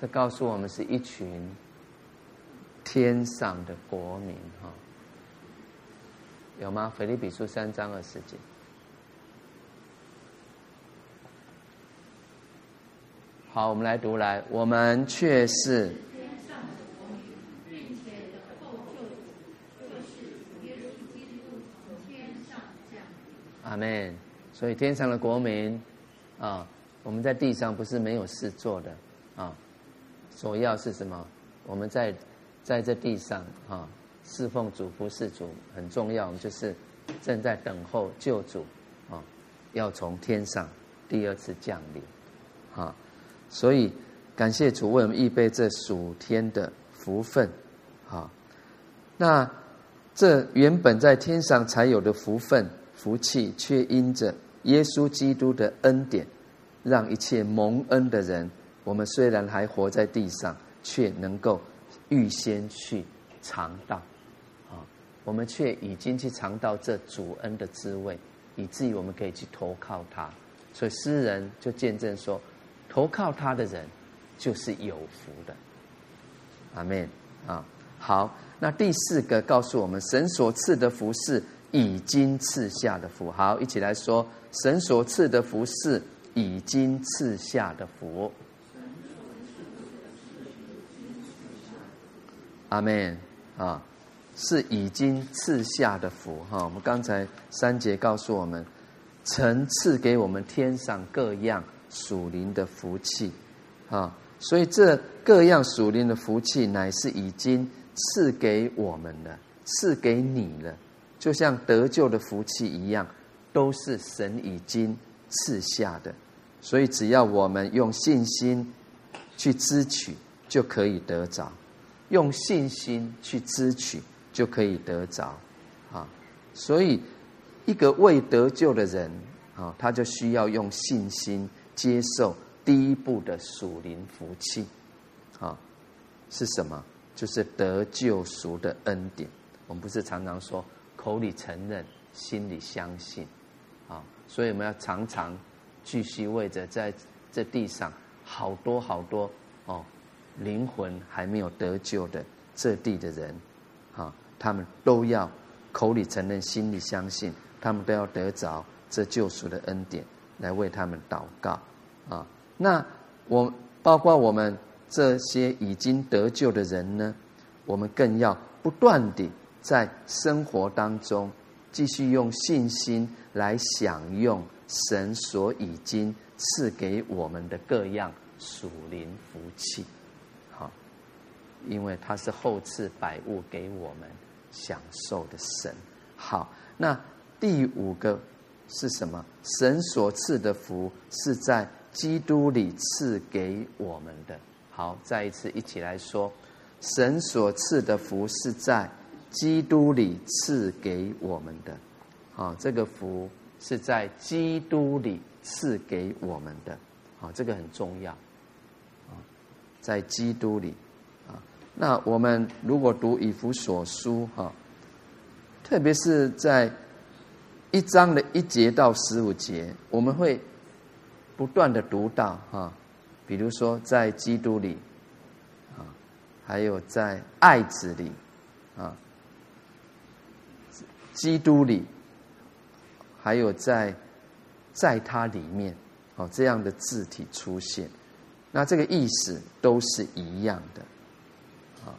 这告诉我们是一群天上的国民，哈，有吗？腓立比书三章二十节。好，我们来读来，我们却是。阿门。所以天上的国民啊，我们在地上不是没有事做的啊，首要是什么？我们在在这地上啊，侍奉主、服侍主很重要。我们就是正在等候救主啊，要从天上第二次降临啊。所以感谢主为我们预备这属天的福分啊。那这原本在天上才有的福分。福气却因着耶稣基督的恩典，让一切蒙恩的人，我们虽然还活在地上，却能够预先去尝到，啊，我们却已经去尝到这主恩的滋味，以至于我们可以去投靠他。所以诗人就见证说，投靠他的人就是有福的。阿门啊！好，那第四个告诉我们，神所赐的福是。已经赐下的福，好，一起来说：神所赐的福是已经赐下的福。阿门啊，是已经赐下的福哈。我们刚才三节告诉我们，曾赐给我们天上各样属灵的福气啊，所以这各样属灵的福气乃是已经赐给我们了，赐给你了。就像得救的福气一样，都是神已经赐下的，所以只要我们用信心去支取，就可以得着；用信心去支取，就可以得着。啊，所以一个未得救的人啊，他就需要用信心接受第一步的属灵福气。啊，是什么？就是得救赎的恩典。我们不是常常说，口里承认，心里相信，啊，所以我们要常常继续为着在这地上好多好多哦灵魂还没有得救的这地的人，啊，他们都要口里承认，心里相信，他们都要得着这救赎的恩典，来为他们祷告，啊，那我包括我们这些已经得救的人呢，我们更要不断地。在生活当中，继续用信心来享用神所已经赐给我们的各样属灵福气，好，因为他是厚赐百物给我们享受的神。好，那第五个是什么？神所赐的福是在基督里赐给我们的。好，再一次一起来说，神所赐的福是在。基督里赐给我们的，啊，这个福是在基督里赐给我们的，啊，这个很重要，啊，在基督里，啊，那我们如果读以弗所书，哈，特别是在一章的一节到十五节，我们会不断的读到，哈，比如说在基督里，啊，还有在爱子里，啊。基督里，还有在在他里面，哦，这样的字体出现，那这个意思都是一样的，啊，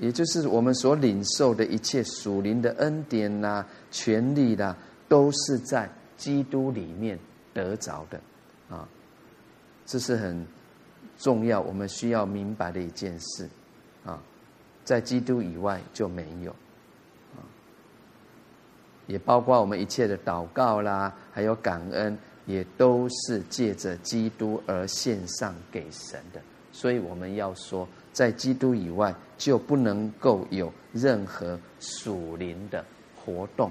也就是我们所领受的一切属灵的恩典呐、权利啦，都是在基督里面得着的，啊，这是很重要，我们需要明白的一件事，啊，在基督以外就没有，也包括我们一切的祷告啦，还有感恩，也都是借着基督而献上给神的，所以我们要说，在基督以外就不能够有任何属灵的活动，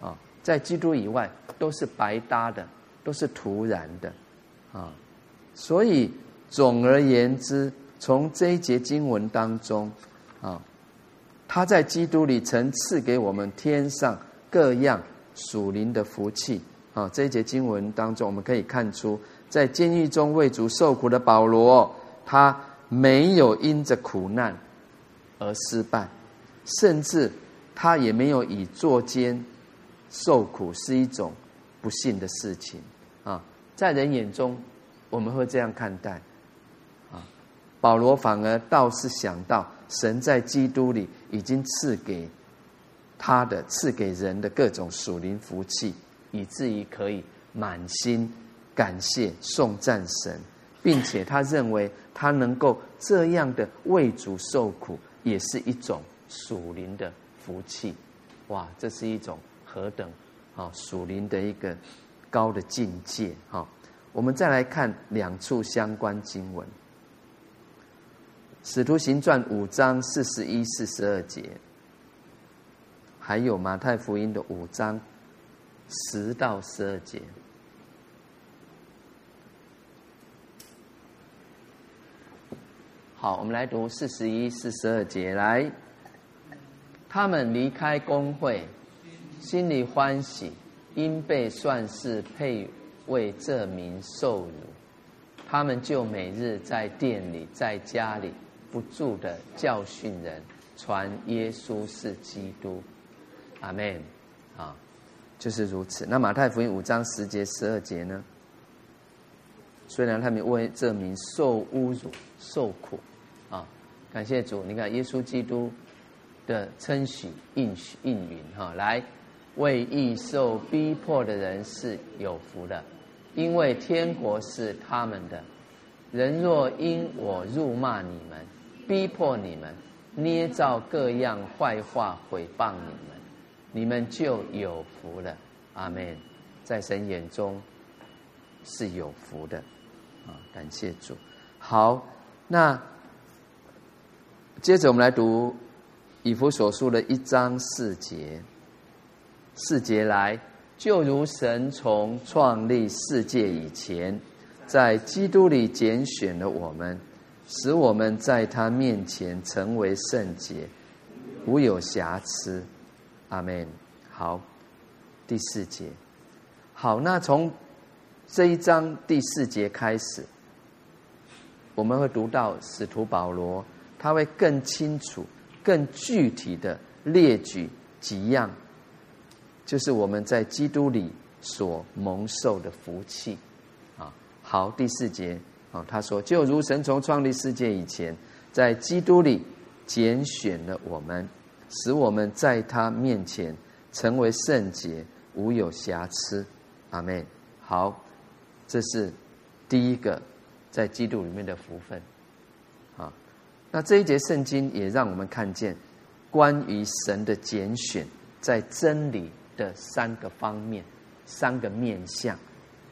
啊，在基督以外都是白搭的，都是徒然的，啊，所以总而言之，从这一节经文当中，啊，他在基督里曾赐给我们天上各样属灵的福气。啊，这一节经文当中，我们可以看出，在监狱中为主受苦的保罗，他没有因着苦难而失败，甚至他也没有以坐监受苦是一种不幸的事情啊。在人眼中，我们会这样看待啊。保罗反而倒是想到，神在基督里已经赐给他的、赐给人的各种属灵福气。以至于可以满心感谢颂赞神，并且他认为他能够这样的为主受苦，也是一种属灵的福气。哇，这是一种何等啊属灵的一个高的境界！哈，我们再来看两处相关经文，《使徒行传》五章四十一、四十二节，还有马太福音的五章。十到十二节，好，我们来读四十一、四十二节。来，他们离开公会，心里欢喜，因被算是配为这名受辱。他们就每日在店里、在家里不住的教训人，传耶稣是基督。阿门。啊。就是如此。那马太福音五章十节、十二节呢？虽然他们为这名受侮辱、受苦，啊，感谢主！你看耶稣基督的称许应应允哈，来为义受逼迫的人是有福的，因为天国是他们的。人若因我辱骂你们、逼迫你们、捏造各样坏话毁谤你们。你们就有福了，阿门。在神眼中是有福的，啊，感谢主。好，那接着我们来读以弗所书的一章四节，四节来，就如神从创立世界以前，在基督里拣选了我们，使我们在他面前成为圣洁，无有瑕疵。阿门。好，第四节。好，那从这一章第四节开始，我们会读到使徒保罗，他会更清楚、更具体的列举几样，就是我们在基督里所蒙受的福气。啊，好，第四节啊，他说：“就如神从创立世界以前，在基督里拣选了我们。”使我们在他面前成为圣洁，无有瑕疵。阿门。好，这是第一个在基督里面的福分。啊，那这一节圣经也让我们看见关于神的拣选，在真理的三个方面、三个面向。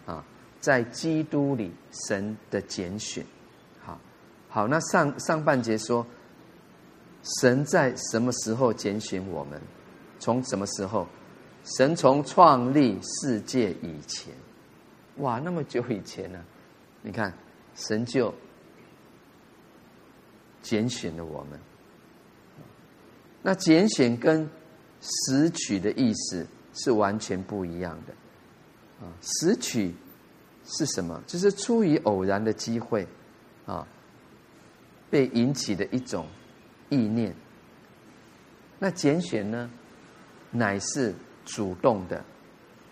啊，在基督里神的拣选。好，好，那上上半节说。神在什么时候拣选我们？从什么时候？神从创立世界以前，哇，那么久以前呢、你看，神就拣选了我们。那拣选跟拾取的意思是完全不一样的。啊，拾取是什么？就是出于偶然的机会，啊，被引起的一种。意念，那拣选呢，乃是主动的，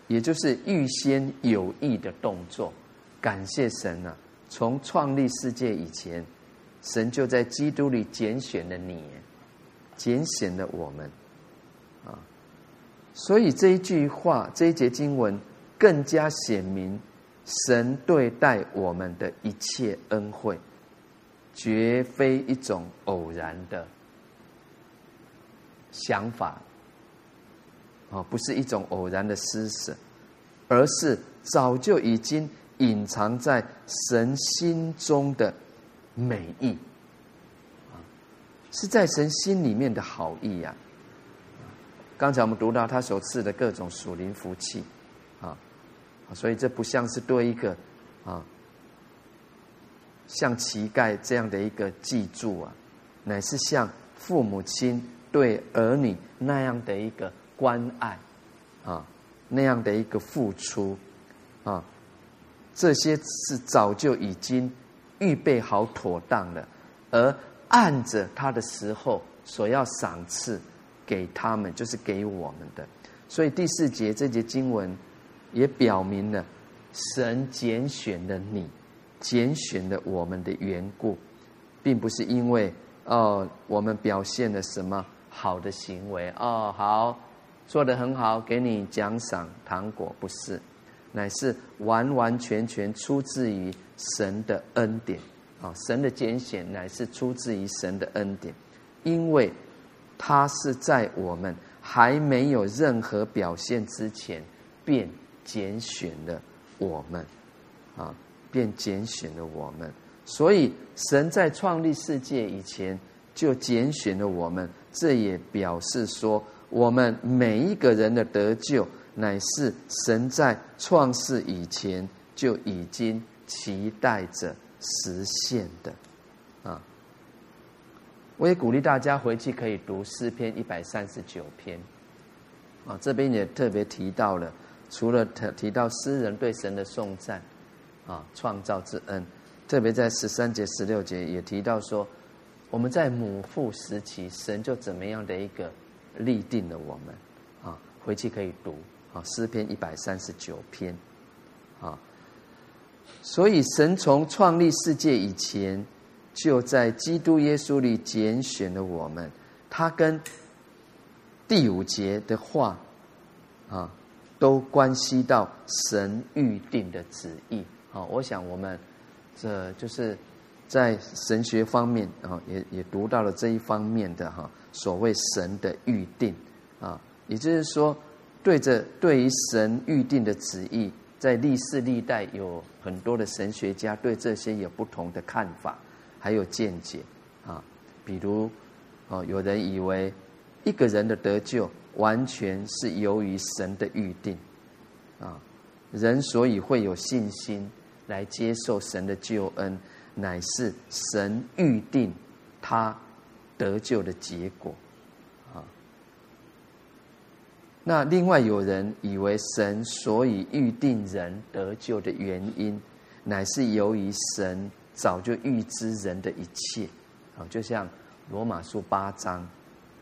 也就是预先有意的动作。感谢神啊！从创立世界以前，神就在基督里拣选了你，拣选了我们啊。所以这一句话，这一节经文，更加显明神对待我们的一切恩惠，绝非一种偶然的想法，啊，不是一种偶然的施舍，而是早就已经隐藏在神心中的美意，啊，是在神心里面的好意呀。刚才我们读到他所赐的各种属灵福气，啊，所以这不像是对一个啊。像乞丐这样的一个记住啊，乃是像父母亲对儿女那样的一个关爱啊，那样的一个付出啊，这些是早就已经预备好妥当了，而按着他的时候所要赏赐给他们，就是给我们的。所以第四节这节经文也表明了神拣选了你。拣选了我们的缘故，并不是因为哦，我们表现了什么好的行为哦，好，做得很好，给你奖赏糖果，不是，乃是完完全全出自于神的恩典啊！神的拣选乃是出自于神的恩典，因为他是在我们还没有任何表现之前，便拣选了我们啊。便拣选了我们，所以神在创立世界以前就拣选了我们。这也表示说，我们每一个人的得救，乃是神在创世以前就已经期待着实现的。啊，我也鼓励大家回去可以读诗篇一百三十九篇。啊，这边也特别提到了，除了提提到诗人对神的颂赞。啊，创造之恩，特别在十三节、十六节也提到说，我们在母腹时期，神就怎么样的一个立定了我们。啊，回去可以读啊，诗篇一百三十九篇。啊，所以神从创立世界以前，就在基督耶稣里拣选了我们。他跟第五节的话，啊，都关系到神预定的旨意。好，我想我们这就是在神学方面啊，也也读到了这一方面的哈，所谓神的预定啊，也就是说，对着对于神预定的旨意，在历世历代有很多的神学家对这些有不同的看法，还有见解啊。比如啊，有人以为一个人的得救完全是由于神的预定啊，人所以会有信心。来接受神的救恩，乃是神预定他得救的结果啊。那另外有人以为神所以预定人得救的原因，乃是由于神早就预知人的一切啊，就像罗马书八章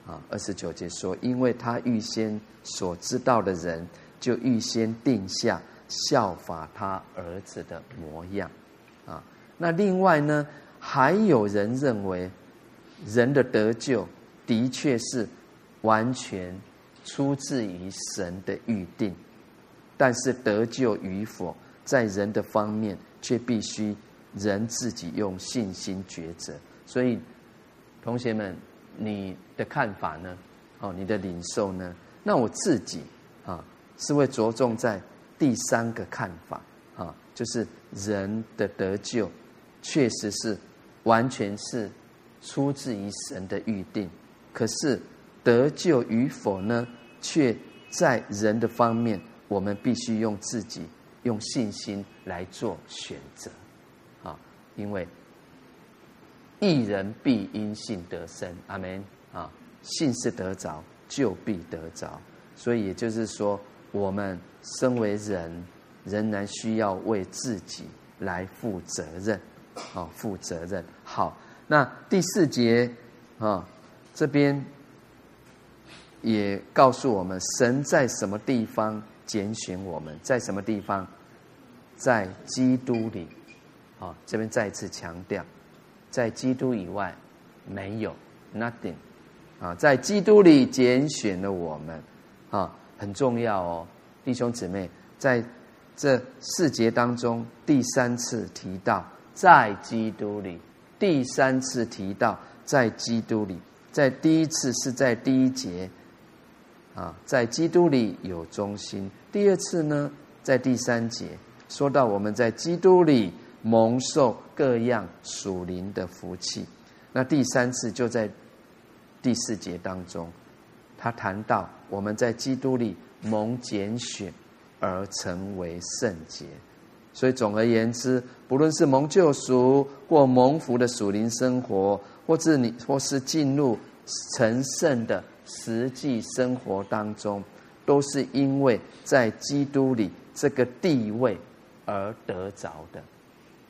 啊二十九节说，因为他预先所知道的人，就预先定下。效法他儿子的模样，啊，那另外呢，还有人认为，人的得救的确是完全出自于神的预定，但是得救与否，在人的方面却必须人自己用信心抉择。所以，同学们，你的看法呢？哦，你的领受呢？那我自己啊，是会着重在。第三个看法啊，就是人的得救，确实是完全是出自于神的预定。可是得救与否呢，却在人的方面，我们必须用自己用信心来做选择啊。因为一人必因信得生，阿门啊，信是得着，就必得着。所以也就是说。我们身为人，仍然需要为自己来负责任，啊，负责任。好，那第四节啊，这边也告诉我们，神在什么地方拣选我们，在什么地方，在基督里。啊，这边再次强调，在基督以外没有 nothing。啊，在基督里拣选了我们，啊。很重要哦，弟兄姊妹，在这四节当中第三次提到在基督里，第三次提到在基督里，在第一次是在第一节，啊，在基督里有中心。第二次呢，在第三节说到我们在基督里蒙受各样属灵的福气。那第三次就在第四节当中，他谈到我们在基督里蒙拣选。而成为圣洁，所以总而言之，不论是蒙救赎或蒙福的属灵生活，或是你或是进入成圣的实际生活当中，都是因为在基督里这个地位而得着的，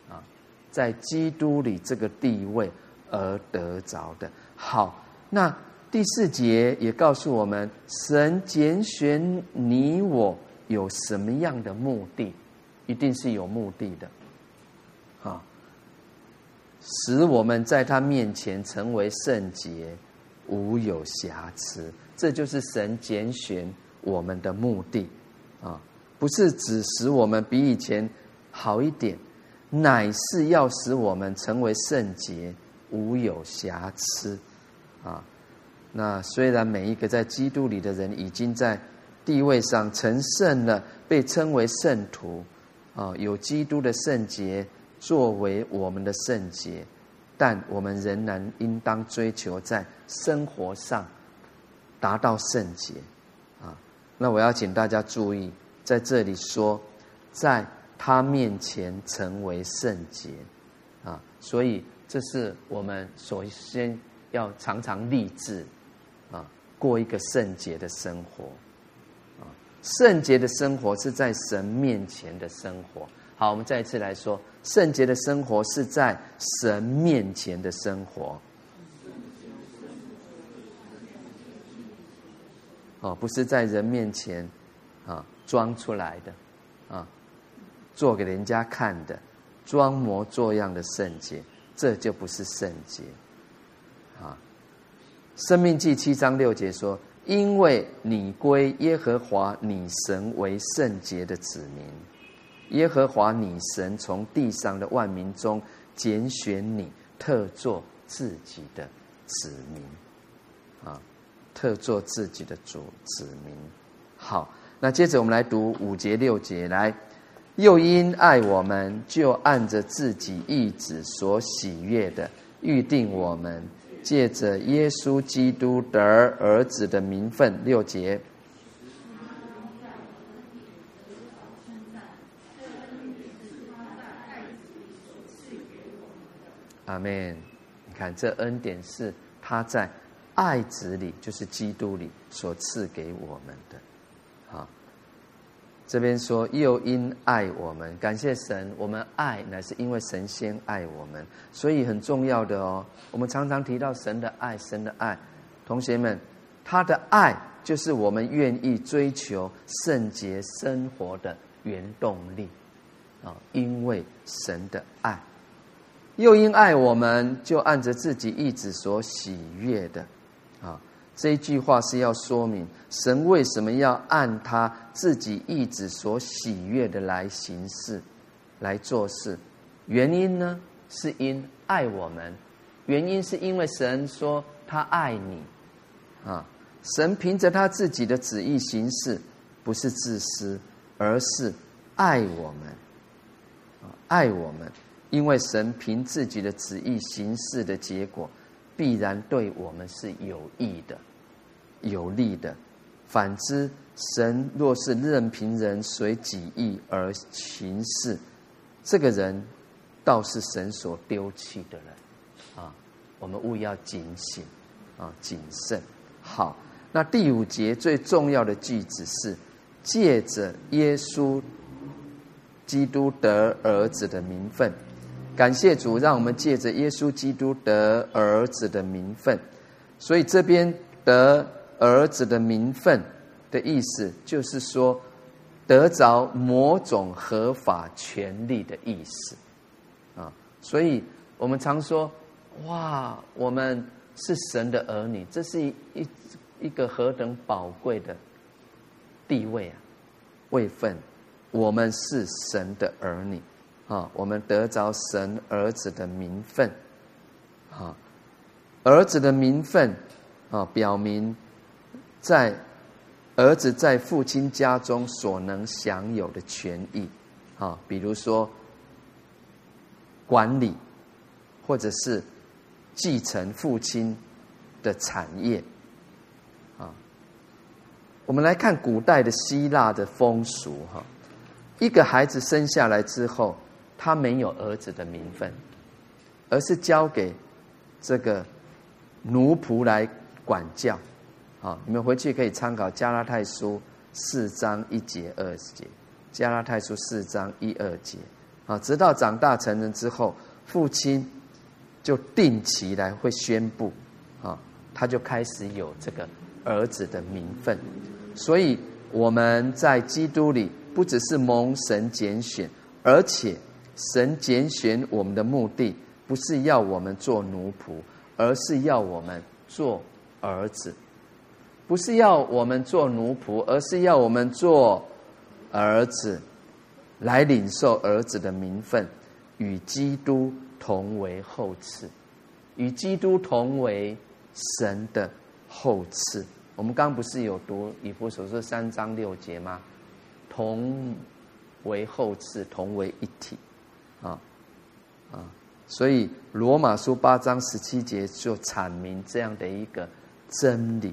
啊，在基督里这个地位而得着的。好，那第四节也告诉我们，神拣选你我。有什么样的目的？一定是有目的的，啊，使我们在他面前成为圣洁，无有瑕疵。这就是神拣选我们的目的，啊，不是只使我们比以前好一点，乃是要使我们成为圣洁，无有瑕疵，啊。那虽然每一个在基督里的人已经在。地位上成圣了，被称为圣徒，啊，有基督的圣洁作为我们的圣洁，但我们仍然应当追求在生活上达到圣洁，啊，那我要请大家注意，在这里说，在他面前成为圣洁，啊，所以这是我们首先要常常立志，过一个圣洁的生活。啊圣洁的生活是在神面前的生活。好，我们再一次来说，圣洁的生活是在神面前的生活。哦，不是在人面前啊装出来的啊，做给人家看的，装模作样的圣洁，这就不是圣洁。生，《命记》七章六节说。因为你归耶和华你神为圣洁的子民，耶和华你神从地上的万民中拣选你，特作自己的子民，啊，特作自己的主子民。好，那接着我们来读五节六节，来，又因爱我们，就按着自己意志所喜悦的预定我们。借着耶稣基督得儿子的名分，六节。阿门。你看，这恩典是他在爱子里，就是基督里所赐给我们的。好这边说，又因爱我们，感谢神，我们爱乃是因为神先爱我们，所以很重要的哦。我们常常提到神的爱，神的爱，同学们，他的爱就是我们愿意追求圣洁生活的原动力啊！因为神的爱，又因爱我们，就按着自己意志所喜悦的。这句话是要说明神为什么要按他自己意志所喜悦的来行事、来做事。原因呢，是因爱我们。原因是因为神说他爱你，啊，神凭着他自己的旨意行事，不是自私，而是爱我们，爱我们。因为神凭自己的旨意行事的结果，必然对我们是有益的。有利的，反之，神若是任凭人随己意而行事，这个人倒是神所丢弃的人啊！我们务要警醒啊，谨慎。好，那第五节最重要的句子是借着耶稣基督得儿子的名分，感谢主，让我们借着耶稣基督得儿子的名分。所以这边得。儿子的名分的意思，就是说得着某种合法权利的意思啊。所以我们常说，哇，我们是神的儿女，这是一一一个何等宝贵的地位啊，位分我们是神的儿女，啊，我们得着神儿子的名分，啊，儿子的名分，啊，表明在儿子在父亲家中所能享有的权益，啊，比如说管理，或者是继承父亲的产业。啊我们来看古代的希腊的风俗，哈，一个孩子生下来之后，他没有儿子的名分，而是交给这个奴仆来管教。啊，你们回去可以参考加拉太书四章一节二节，加拉太书四章一二节。啊，直到长大成人之后，父亲就定期来会宣布，啊，他就开始有这个儿子的名分。所以我们在基督里不只是蒙神拣选，而且神拣选我们的目的不是要我们做奴仆，而是要我们做儿子；不是要我们做奴仆，而是要我们做儿子，来领受儿子的名分，与基督同为后嗣，与基督同为神的后嗣。我们刚不是有读以弗所书三章六节吗？同为后嗣，同为一体，啊啊！所以罗马书八章十七节就阐明这样的一个真理：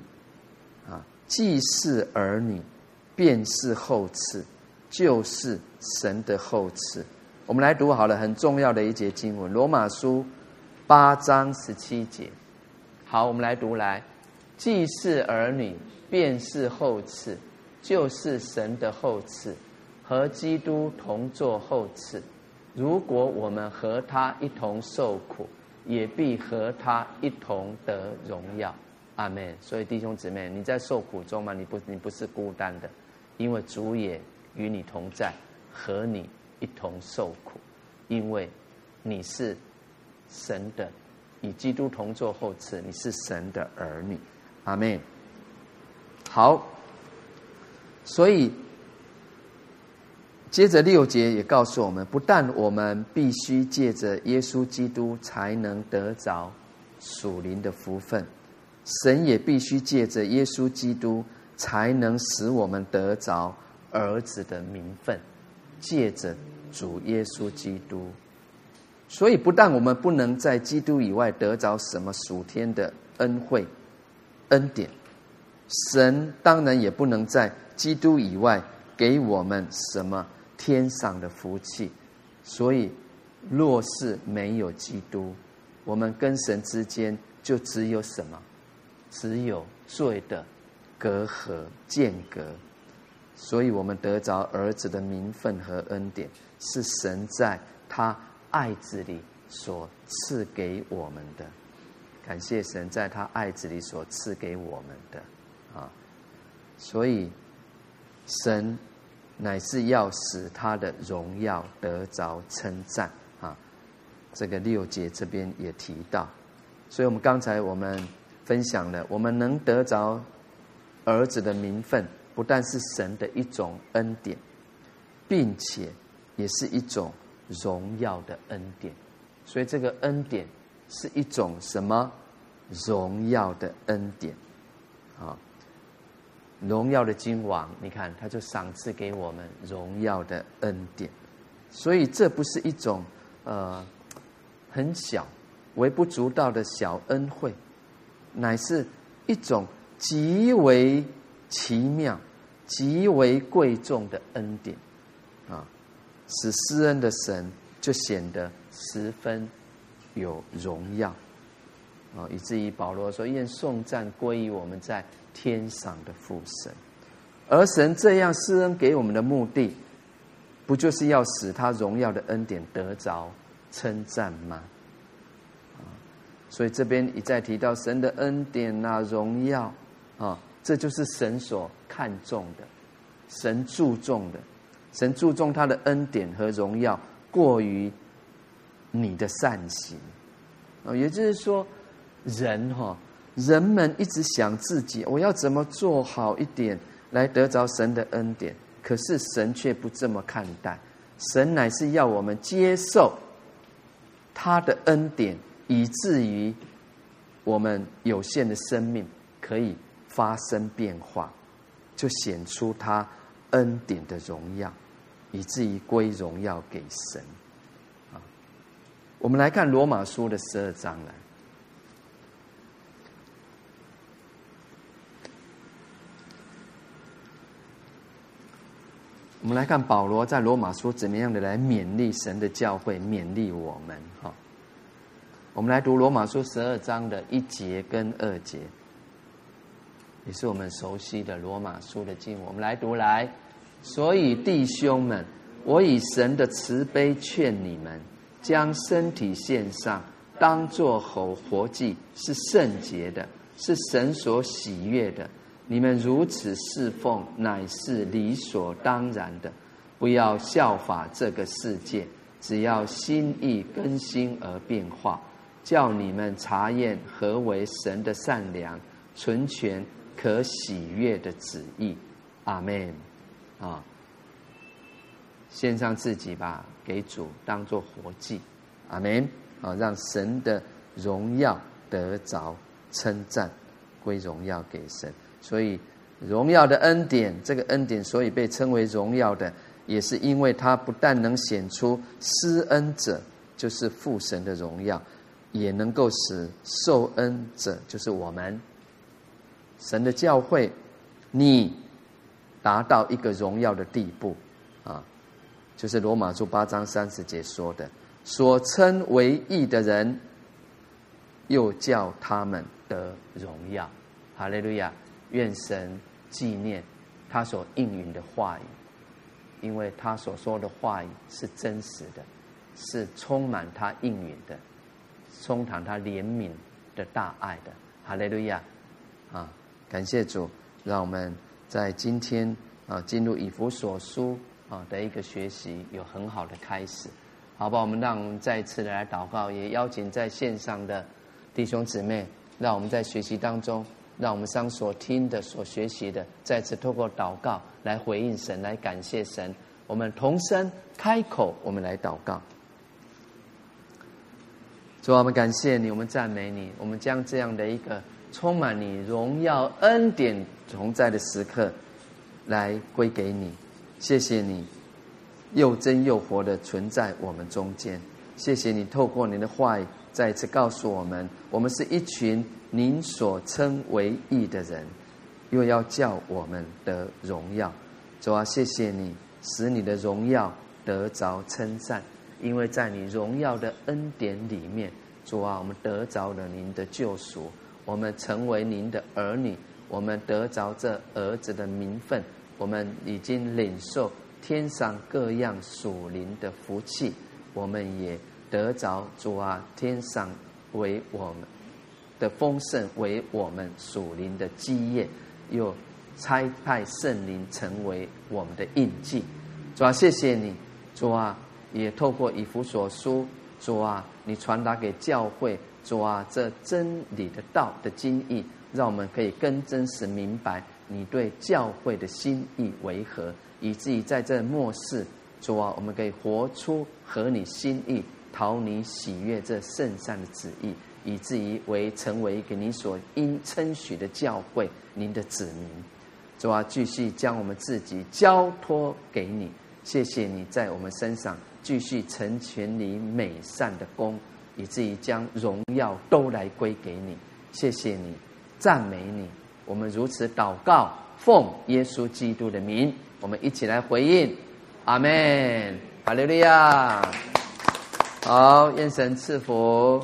既是儿女，便是后嗣，就是神的后嗣。我们来读好了，很重要的一节经文，罗马书八章十七节。好，我们来读来。既是儿女，便是后嗣，就是神的后嗣，和基督同作后嗣。如果我们和他一同受苦，也必和他一同得荣耀。阿门。所以弟兄姊妹，你在受苦中吗？你不，你不是孤单的，因为主也与你同在，和你一同受苦，因为你是神的，与基督同作后嗣，你是神的儿女。阿门。好，所以接着六节也告诉我们，不但我们必须借着耶稣基督才能得着属灵的福分，神也必须借着耶稣基督才能使我们得着儿子的名分。借着主耶稣基督，所以不但我们不能在基督以外得着什么属天的恩惠。恩典，神当然也不能在基督以外给我们什么天上的福气，所以若是没有基督，我们跟神之间就只有什么？只有罪的隔阂间隔。所以我们得着儿子的名分和恩典，是神在他爱子里所赐给我们的。感谢神在他爱子里所赐给我们的啊，所以神乃是要使他的荣耀得着称赞啊。这个六节这边也提到，所以我们刚才我们分享了，我们能得着儿子的名分，不但是神的一种恩典，并且也是一种荣耀的恩典。所以这个恩典。是一种什么荣耀的恩典啊？荣耀的君王，你看，他就赏赐给我们荣耀的恩典。所以这不是一种呃很小、微不足道的小恩惠，乃是一种极为奇妙、极为贵重的恩典啊！使施恩的神就显得十分。有荣耀啊，以至于保罗说：“愿颂赞归于我们在天上的父神。”而神这样施恩给我们的目的，不就是要使他荣耀的恩典得着称赞吗？所以这边一再提到神的恩典啊，荣耀啊，这就是神所看重的，神注重的，神注重他的恩典和荣耀，过于。你的善行，啊，也就是说，人哈，人们一直想自己，我要怎么做好一点，来得着神的恩典。可是神却不这么看待，神乃是要我们接受他的恩典，以至于我们有限的生命可以发生变化，就显出他恩典的荣耀，以至于归荣耀给神。啊，我们来看罗马书的十二章来。我们来看保罗在罗马书怎么样的来勉励神的教会，勉励我们。哈，我们来读罗马书十二章的一节跟二节，也是我们熟悉的罗马书的经文。我们来读来，所以弟兄们，我以神的慈悲劝你们，将身体献上，当作活活祭，是圣洁的，是神所喜悦的。你们如此侍奉，乃是理所当然的。不要效法这个世界，只要心意更新而变化，叫你们查验何为神的善良、纯全、可喜悦的旨意。阿门。啊，献上自己吧，给主当作活祭。阿门。啊，让神的荣耀得着称赞，归荣耀给神。所以，荣耀的恩典，这个恩典，所以被称为荣耀的，也是因为它不但能显出施恩者，就是父神的荣耀，也能够使受恩者，就是我们神的教会，你达到一个荣耀的地步啊，就是罗马书八章三十节说的，所称为义的人，又叫他们得荣耀。哈利路亚。愿神纪念他所应允的话语，因为他所说的话语是真实的，是充满他应允的，充满他怜悯的大爱的。哈利路亚！啊，感谢主，让我们在今天啊进入以弗所书啊的一个学习有很好的开始。好吧，我们让我们再次的来祷告，也邀请在线上的弟兄姊妹，让我们在学习当中。让我们上所听的、所学习的，再次透过祷告来回应神，来感谢神。我们同声开口，我们来祷告。主啊，我们感谢你，我们赞美你，我们将这样的一个充满你荣耀恩典同在的时刻，来归给你。谢谢你，又真又活的存在我们中间。谢谢你透过你的话语，再一次告诉我们，我们是一群。您所称为义的人，又要叫我们得荣耀。主啊，谢谢你，使你的荣耀得着称赞，因为在你荣耀的恩典里面，主啊，我们得着了您的救赎，我们成为您的儿女，我们得着这儿子的名分，我们已经领受天上各样属灵的福气，我们也得着主啊，天上为我们。的丰盛为我们属灵的基业，又差派圣灵成为我们的印记。主啊，谢谢你，主啊，也透过以弗所书，主啊，你传达给教会，主啊，这真理的道的经义，让我们可以更真实明白你对教会的心意为何，以至于在这末世，主啊，我们可以活出合你心意、讨你喜悦这圣善的旨意。以至于为成为一个你所应称许的教会，您的子民，主啊，继续将我们自己交托给你。谢谢你在我们身上继续成全你美善的功，以至于将荣耀都来归给你。谢谢你，赞美你。我们如此祷告，奉耶稣基督的名，我们一起来回应。阿门。哈利路亚。好，愿神赐福。